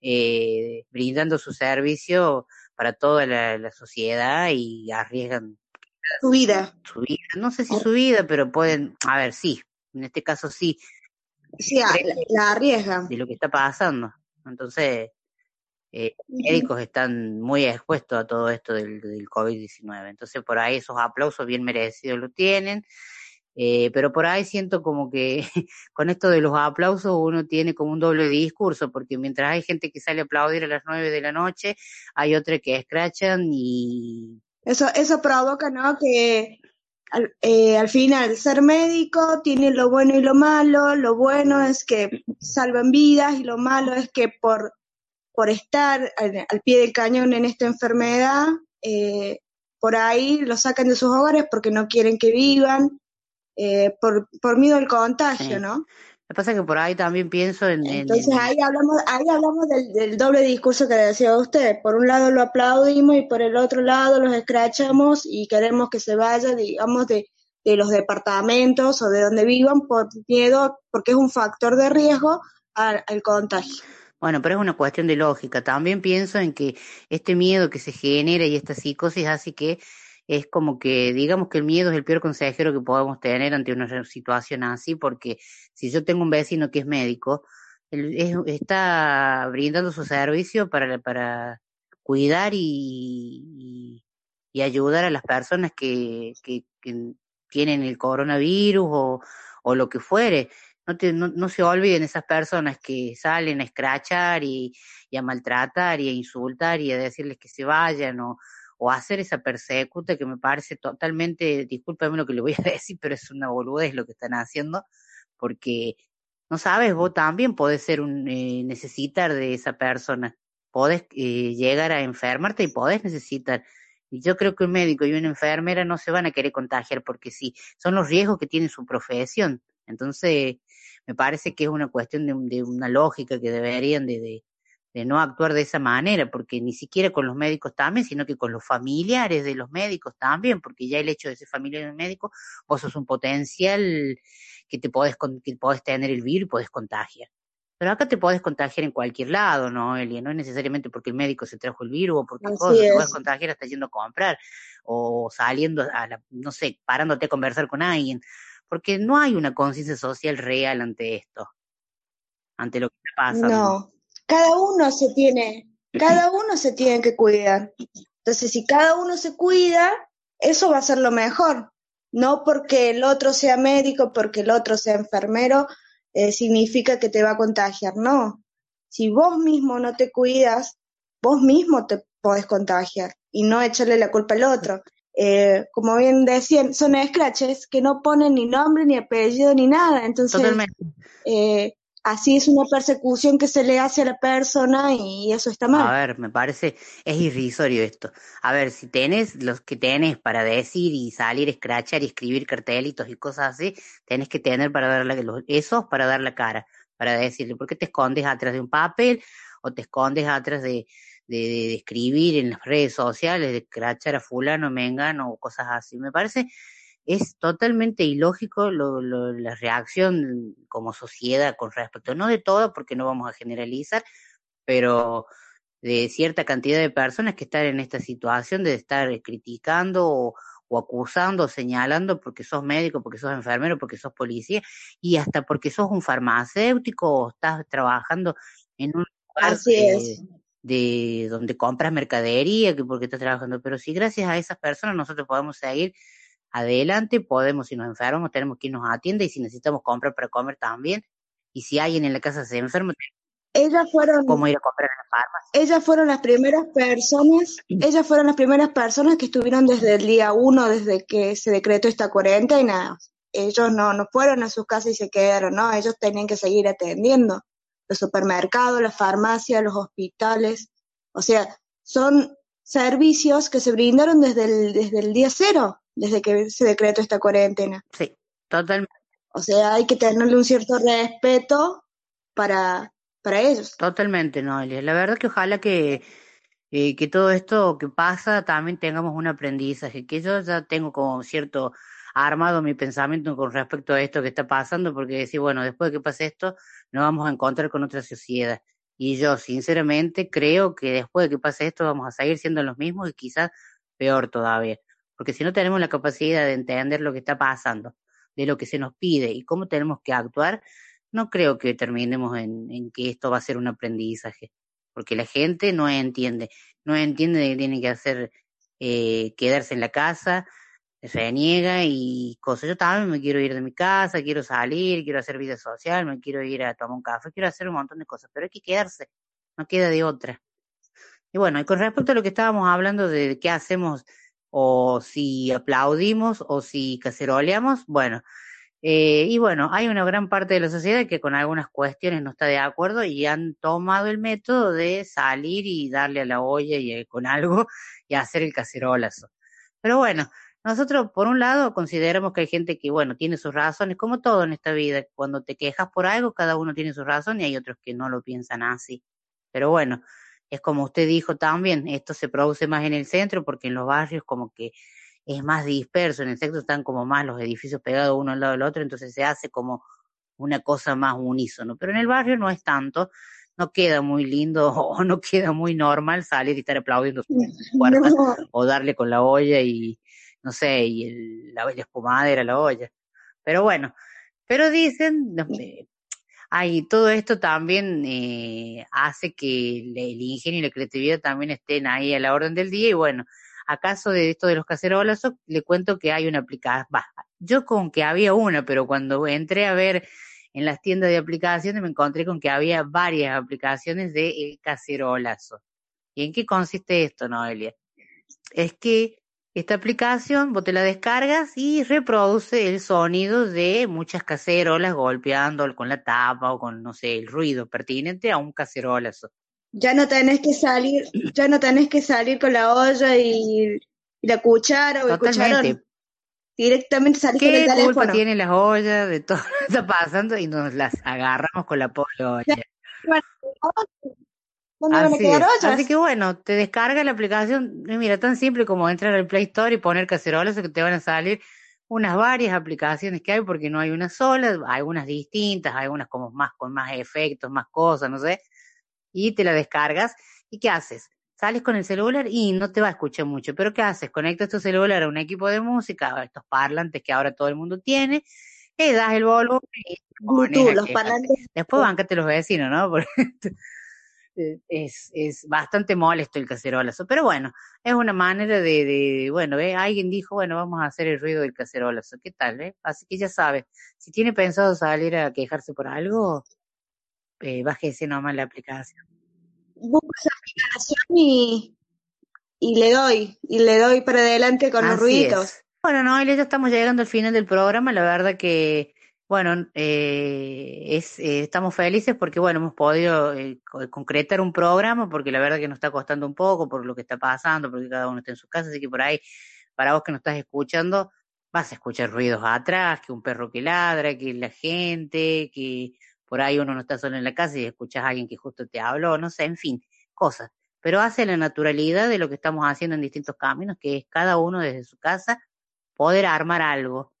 Speaker 1: eh, brindando su servicio para toda la, la sociedad y arriesgan
Speaker 2: su vida.
Speaker 1: su vida. No sé si su vida, pero pueden, a ver, sí, en este caso sí,
Speaker 2: Sí, la, arriesgan.
Speaker 1: de lo que está pasando. Entonces, eh, los médicos están muy expuestos a todo esto del, del COVID-19. Entonces, por ahí esos aplausos bien merecidos lo tienen. Eh, pero por ahí siento como que con esto de los aplausos uno tiene como un doble discurso, porque mientras hay gente que sale a aplaudir a las nueve de la noche, hay otra que escrachan y
Speaker 2: Eso, eso provoca, ¿no? Que al, eh, al final ser médico tiene lo bueno y lo malo. Lo bueno es que salvan vidas y lo malo es que por, por estar al, al pie del cañón en esta enfermedad, eh, por ahí lo sacan de sus hogares porque no quieren que vivan, eh, por, por miedo al contagio,
Speaker 1: Sí.
Speaker 2: ¿no?
Speaker 1: Lo que pasa es que por ahí también pienso en, en-
Speaker 2: Entonces
Speaker 1: en-
Speaker 2: ahí hablamos, ahí hablamos del, del doble discurso que decía usted. Por un lado lo aplaudimos y por el otro lado los escrachamos y queremos que se vaya, digamos, de, de los departamentos o de donde vivan por miedo, porque es un factor de riesgo al, al contagio.
Speaker 1: Bueno, pero es una cuestión de lógica. También pienso en que este miedo que se genera y esta psicosis hace que es como que, digamos que el miedo es el peor consejero que podemos tener ante una situación así, porque si yo tengo un vecino que es médico, él es- está brindando su servicio para, para cuidar y, y, ayudar a las personas que, que, que tienen el coronavirus o, o lo que fuere. No, te, no, no se olviden esas personas que salen a escrachar y, y a maltratar y a insultar y a decirles que se vayan o, o hacer esa persecuta que me parece totalmente, discúlpame lo que le voy a decir, pero es una boludez lo que están haciendo, porque no sabes, vos también podés ser un eh, necesitar de esa persona, podés eh, llegar a enfermarte y podés necesitar. Y yo creo que un médico y una enfermera no se van a querer contagiar porque sí, son los riesgos que tiene su profesión. Entonces, me parece que es una cuestión de, un- de una lógica que deberían de, de, de no actuar de esa manera, porque ni siquiera con los médicos también, sino que con los familiares de los médicos también, porque ya el hecho de ser familiar de un médico, vos sos un potencial que te podés, que podés tener el virus y podés contagiar. Pero acá te podés contagiar en cualquier lado, ¿no, Elia? No es necesariamente porque el médico se trajo el virus o porque
Speaker 2: Así
Speaker 1: cosa, te podés contagiar hasta yendo a comprar o saliendo a la, no sé, parándote a conversar con alguien, porque no hay una conciencia social real ante esto, ante lo que está pasando.
Speaker 2: No, cada uno se tiene, cada uno se tiene que cuidar. Entonces, si cada uno se cuida, eso va a ser lo mejor. No porque el otro sea médico, porque el otro sea enfermero, eh, significa que te va a contagiar. No. Si vos mismo no te cuidas, vos mismo te podés contagiar y no echarle la culpa al otro. Eh, como bien decían, son scratches que no ponen ni nombre, ni apellido, ni nada. Entonces,
Speaker 1: Totalmente.
Speaker 2: eh, así es una persecución que se le hace a la persona y eso está mal.
Speaker 1: A ver, me parece, es irrisorio esto. A ver, si tenés los que tenés para decir y salir, escrachar y escribir cartelitos y cosas así, tenés que tener para dar la, los- esos para dar la cara, para decirle, ¿por qué te escondes atrás de un papel o te escondes atrás de, de, escribir en las redes sociales, de escrachar a fulano, mengano o cosas así? Me parece es totalmente ilógico lo, lo- la reacción como sociedad con respecto, no de todo, porque no vamos a generalizar, pero de cierta cantidad de personas que están en esta situación de estar criticando o, o acusando o señalando porque sos médico, porque sos enfermero, porque sos policía y hasta porque sos un farmacéutico o estás trabajando en un lugar
Speaker 2: Así
Speaker 1: de,
Speaker 2: es.
Speaker 1: de donde compras mercadería, que porque estás trabajando, pero si gracias a esas personas nosotros podemos seguir adelante, podemos, si nos enfermamos, tenemos que irnos a tienda y si necesitamos comprar para comer también, y si alguien en la casa se enferma,
Speaker 2: Ellas fueron,
Speaker 1: ¿cómo ir a comprar en la farmacia?
Speaker 2: ellas fueron las primeras personas, ellas fueron las primeras personas que estuvieron desde el día uno, desde que se decretó esta cuarentena. Ellos no, no fueron a sus casas y se quedaron, no, ellos tenían que seguir atendiendo. Los supermercados, las farmacias, los hospitales. O sea, son servicios que se brindaron desde el, desde el día cero, desde que se decretó esta cuarentena.
Speaker 1: Sí, totalmente.
Speaker 2: O sea, hay que tenerle un cierto respeto para, para ellos.
Speaker 1: Totalmente, Noelia. La verdad que ojalá que, eh, que todo esto que pasa también tengamos un aprendizaje, que yo ya tengo como cierto armado mi pensamiento con respecto a esto que está pasando, porque decir, bueno, después de que pase esto, nos vamos a encontrar con otra sociedad. Y yo, sinceramente, creo que después de que pase esto, vamos a seguir siendo los mismos y quizás peor todavía. Porque si no tenemos la capacidad de entender lo que está pasando, de lo que se nos pide y cómo tenemos que actuar, no creo que terminemos en, que esto va a ser un aprendizaje, porque la gente no entiende, no entiende que tiene que hacer, eh, quedarse en la casa, reniega y cosas. Yo también me quiero ir de mi casa, quiero salir, quiero hacer vida social, me quiero ir a tomar un café, quiero hacer un montón de cosas, pero hay que quedarse, no queda de otra. Y bueno, y con respecto a lo que estábamos hablando de qué hacemos o si aplaudimos o si caceroleamos, bueno, eh, y bueno, hay una gran parte de la sociedad que con algunas cuestiones no está de acuerdo y han tomado el método de salir y darle a la olla y eh, con algo y hacer el cacerolazo. Pero bueno, nosotros por un lado consideramos que hay gente que, bueno, tiene sus razones, como todo en esta vida. Cuando te quejas por algo, cada uno tiene su razón y hay otros que no lo piensan así. Pero bueno, es como usted dijo también, esto se produce más en el centro porque en los barrios como que es más disperso, en el centro están como más los edificios pegados uno al lado del otro, entonces se hace como una cosa más unísono, pero en el barrio no es tanto, no queda muy lindo o no queda muy normal salir y estar aplaudiendo
Speaker 2: No.
Speaker 1: o darle con la olla y no sé, y el, la, la espumadera la olla. Pero bueno, pero dicen, ay, todo esto también eh, hace que el, ingenio y la creatividad también estén ahí a la orden del día y bueno, acaso de esto de los cacerolazos, le cuento que hay una aplicación, yo con que había una, pero cuando entré a ver en las tiendas de aplicaciones me encontré con que había varias aplicaciones de el cacerolazo. ¿Y en qué consiste esto, Noelia? Es que esta aplicación vos te la descargas y reproduce el sonido de muchas cacerolas golpeando con la tapa o con, no sé, el ruido pertinente a un cacerolazo.
Speaker 2: Ya no tenés que salir, ya no tenés que salir con la olla y, y la cuchara o el
Speaker 1: Totalmente.
Speaker 2: cucharón. Directamente salís con el
Speaker 1: ¿Qué culpa
Speaker 2: teléfono.
Speaker 1: tiene las ollas de todo lo que está pasando y nos las agarramos con la pobre olla?
Speaker 2: ¿Dónde van a
Speaker 1: Así
Speaker 2: quedar
Speaker 1: es.
Speaker 2: ollas?
Speaker 1: Así que bueno, te descarga la aplicación, y mira, tan simple como entrar al Play Store y poner cacerolas que te van a salir unas varias aplicaciones que hay porque no hay una sola, algunas distintas, algunas como más con más efectos, más cosas, no sé, y te la descargas y ¿qué haces? Sales con el celular y no te va a escuchar mucho, pero ¿qué haces? Conectas tu celular a un equipo de música, a estos parlantes que ahora todo el mundo tiene, le das el volumen y
Speaker 2: Bluetooth, los parlantes.
Speaker 1: Después bancate los vecinos, ¿no? Porque es, es bastante molesto el cacerolazo. Pero bueno, es una manera de, de bueno, ¿eh? alguien dijo, bueno, vamos a hacer el ruido del cacerolazo. ¿Qué tal? Eh? Así que ya sabe, si tiene pensado salir a quejarse por algo, eh, bájese nomás la aplicación.
Speaker 2: Busco esa aplicación y, y le doy, y le doy para adelante con los ruiditos.
Speaker 1: es. Bueno, Noelia, ya estamos llegando al final del programa. La verdad que, bueno, eh, es, eh, estamos felices porque, bueno, hemos podido eh, co- concretar un programa porque la verdad que nos está costando un poco por lo que está pasando, porque cada uno está en su casa. Así que por ahí, para vos que nos estás escuchando, vas a escuchar ruidos atrás, que un perro que ladra, que la gente, que por ahí uno no está solo en la casa y escuchas a alguien que justo te habló, no sé, en fin, cosas. Pero hace la naturalidad de lo que estamos haciendo en distintos caminos, que es cada uno desde su casa poder armar algo.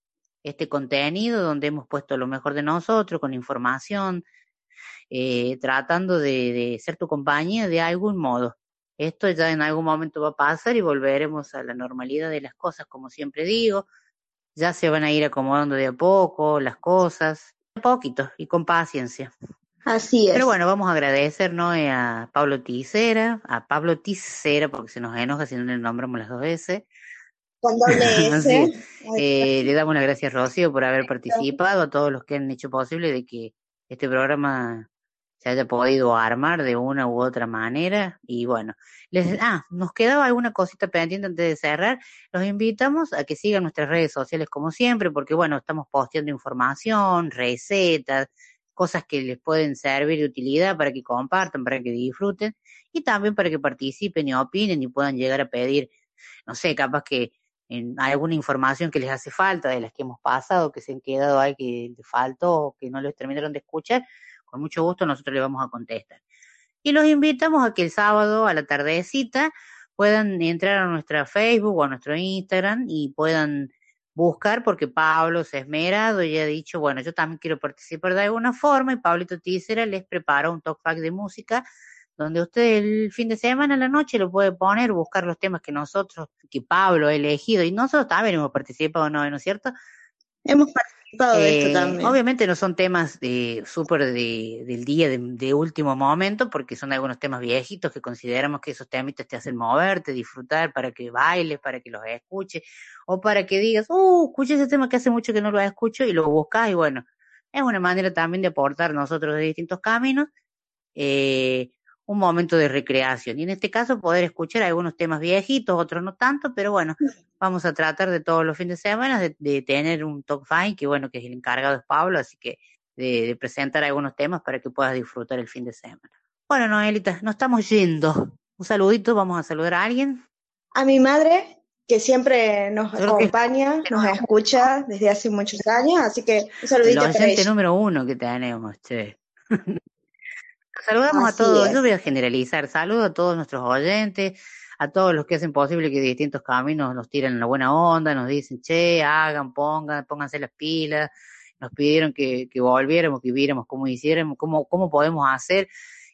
Speaker 1: Este contenido donde hemos puesto lo mejor de nosotros, con información, eh, tratando de, de ser tu compañía de algún modo. Esto ya en algún momento va a pasar y volveremos a la normalidad de las cosas, como siempre digo. Ya se van a ir acomodando de a poco las cosas, de a poquito y con paciencia.
Speaker 2: Así es.
Speaker 1: Pero bueno, vamos a agradecer ¿no? eh, a Pablo Ticera, a Pablo Ticera, porque se nos enoja si no le nombramos las dos veces.
Speaker 2: Con doble S.
Speaker 1: Sí. Eh, le damos las gracias, Rocío, por haber participado, a todos los que han hecho posible de que este programa se haya podido armar de una u otra manera. Y bueno, les, ah, nos quedaba alguna cosita pendiente antes de cerrar. Los invitamos a que sigan nuestras redes sociales como siempre, porque bueno, estamos posteando información, recetas, cosas que les pueden servir de utilidad para que compartan, para que disfruten y también para que participen y opinen y puedan llegar a pedir, no sé, capaz que en alguna información que les hace falta de las que hemos pasado, que se han quedado ahí que les faltó o que no les terminaron de escuchar, con mucho gusto nosotros les vamos a contestar. Y los invitamos a que el sábado a la tardecita puedan entrar a nuestra Facebook o a nuestro Instagram y puedan buscar, porque Pablo se ha esmerado y ha dicho, bueno, yo también quiero participar de alguna forma, y Pablito Tícera les prepara un talk back de música, donde usted el fin de semana, a la noche, lo puede poner, buscar los temas que nosotros, que Pablo ha elegido, y nosotros también hemos participado, ¿no, ¿no es cierto?
Speaker 2: Hemos participado de esto
Speaker 1: Eh,
Speaker 2: también.
Speaker 1: Obviamente no son temas de súper de, del día, de, de último momento, porque son algunos temas viejitos que consideramos que esos temitas te hacen moverte, disfrutar, para que bailes, para que los escuches, o para que digas, uh, escuché ese tema que hace mucho que no lo escucho, y lo buscas, y bueno, es una manera también de aportar nosotros de distintos caminos, eh, un momento de recreación. Y en este caso poder escuchar algunos temas viejitos, otros no tanto, pero bueno, vamos a tratar de todos los fines de semana de, de tener un talk fine, que bueno, que es el encargado es Pablo, así que de, de presentar algunos temas para que puedas disfrutar el fin de semana. Bueno, Noelita, nos estamos yendo. Un saludito, vamos a saludar a alguien.
Speaker 2: A mi madre, que siempre nos
Speaker 1: que-
Speaker 2: acompaña, nos escucha desde hace muchos años, así que un
Speaker 1: El
Speaker 2: saludito para
Speaker 1: oyente
Speaker 2: ella.
Speaker 1: número uno que tenemos, che. Saludamos a todos,
Speaker 2: es.
Speaker 1: yo voy a generalizar, saludo a todos nuestros oyentes, a todos los que hacen posible que distintos caminos nos tiren la buena onda, nos dicen, che, hagan, pongan, pónganse las pilas, nos pidieron que, que volviéramos, que viéramos cómo hiciéramos, cómo, cómo podemos hacer.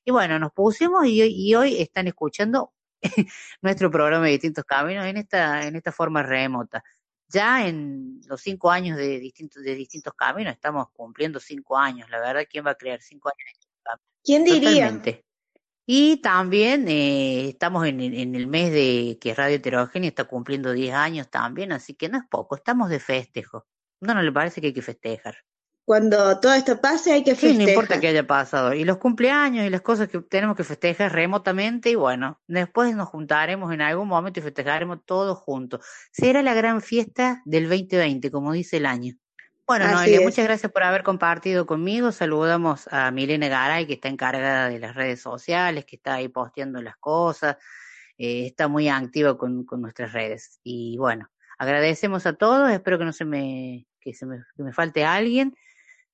Speaker 1: Y bueno, nos pusimos y, hoy- y hoy están escuchando nuestro programa de distintos caminos en esta, en esta forma remota. Ya en los cinco años de distintos, de distintos caminos, estamos cumpliendo cinco años. La verdad, ¿quién va a creer cinco años?
Speaker 2: ¿Quién diría?
Speaker 1: Totalmente. Y también eh, estamos en, el- en el mes de que Radio Heterogénea está cumpliendo 10 años también, así que no es poco, estamos de festejo. ¿No, no le parece que hay que festejar?
Speaker 2: Cuando todo esto pase hay que
Speaker 1: Sí, no
Speaker 2: festejar.
Speaker 1: importa que haya pasado. Y los cumpleaños y las cosas que tenemos que festejar remotamente, y bueno, después nos juntaremos en algún momento y festejaremos todos juntos. Será la gran fiesta del 2020, como dice el año. Bueno,
Speaker 2: Así
Speaker 1: Noelia,
Speaker 2: es.
Speaker 1: muchas gracias por haber compartido conmigo. Saludamos a Milena Garay, que está encargada de las redes sociales, que está ahí posteando las cosas, eh, está muy activa con, con nuestras redes. Y bueno, agradecemos a todos, espero que no se me, que se me, que me falte alguien.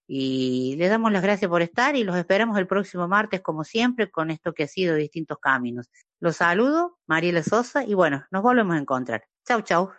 Speaker 1: Y les damos las gracias por estar y los esperamos el próximo martes, como siempre, con esto que ha sido Distintos Caminos. Los saludo, Mariela Sosa, y bueno, nos volvemos a encontrar. Chau, chau.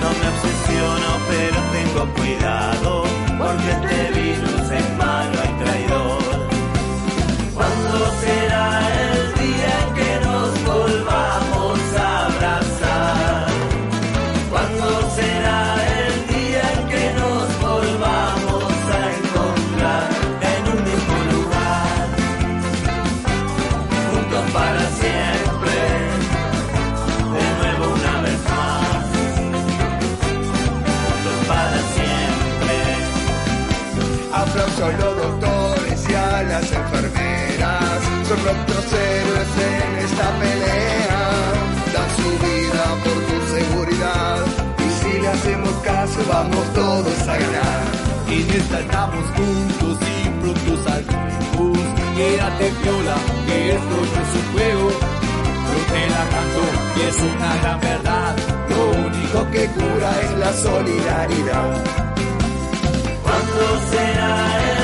Speaker 12: No me obsesiono, pero
Speaker 22: tengo cuidado, porque te vino. Caso, vamos todos a ganar.
Speaker 23: En esta estamos juntos y pronto saldremos. Quédate viola, que esto no es un juego. Yo te la canto y es una gran verdad.
Speaker 22: Lo único que cura es la solidaridad.
Speaker 24: ¿Cuándo será el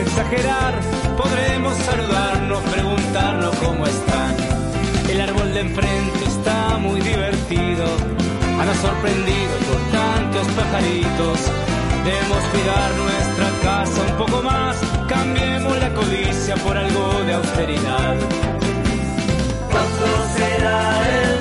Speaker 25: exagerar, podremos saludarnos, preguntarnos cómo están. El árbol de enfrente está muy divertido, han sorprendido por tantos pajaritos. Debemos cuidar nuestra casa un poco más, cambiemos la codicia por algo de austeridad.
Speaker 24: ¿Cuándo será el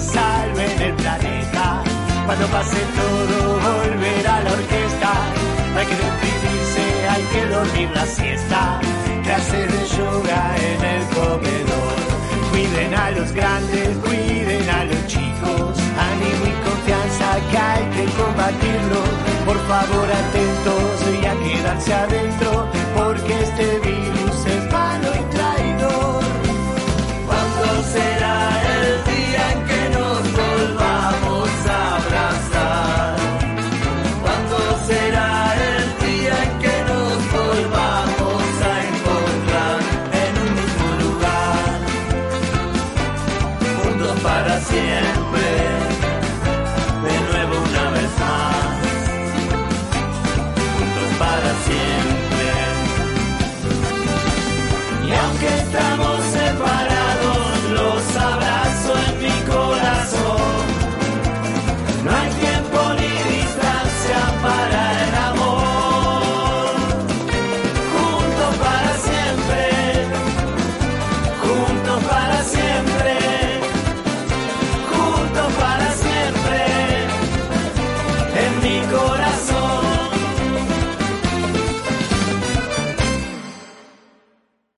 Speaker 21: salven el planeta. Cuando pase todo, volverá la orquesta. No hay que deprimirse, hay que dormir la siesta. Clases de yoga en el comedor. Cuiden a los grandes, cuiden a los chicos. Ánimo y confianza que hay que combatirlo. Por favor, atentos y a quedarse adentro,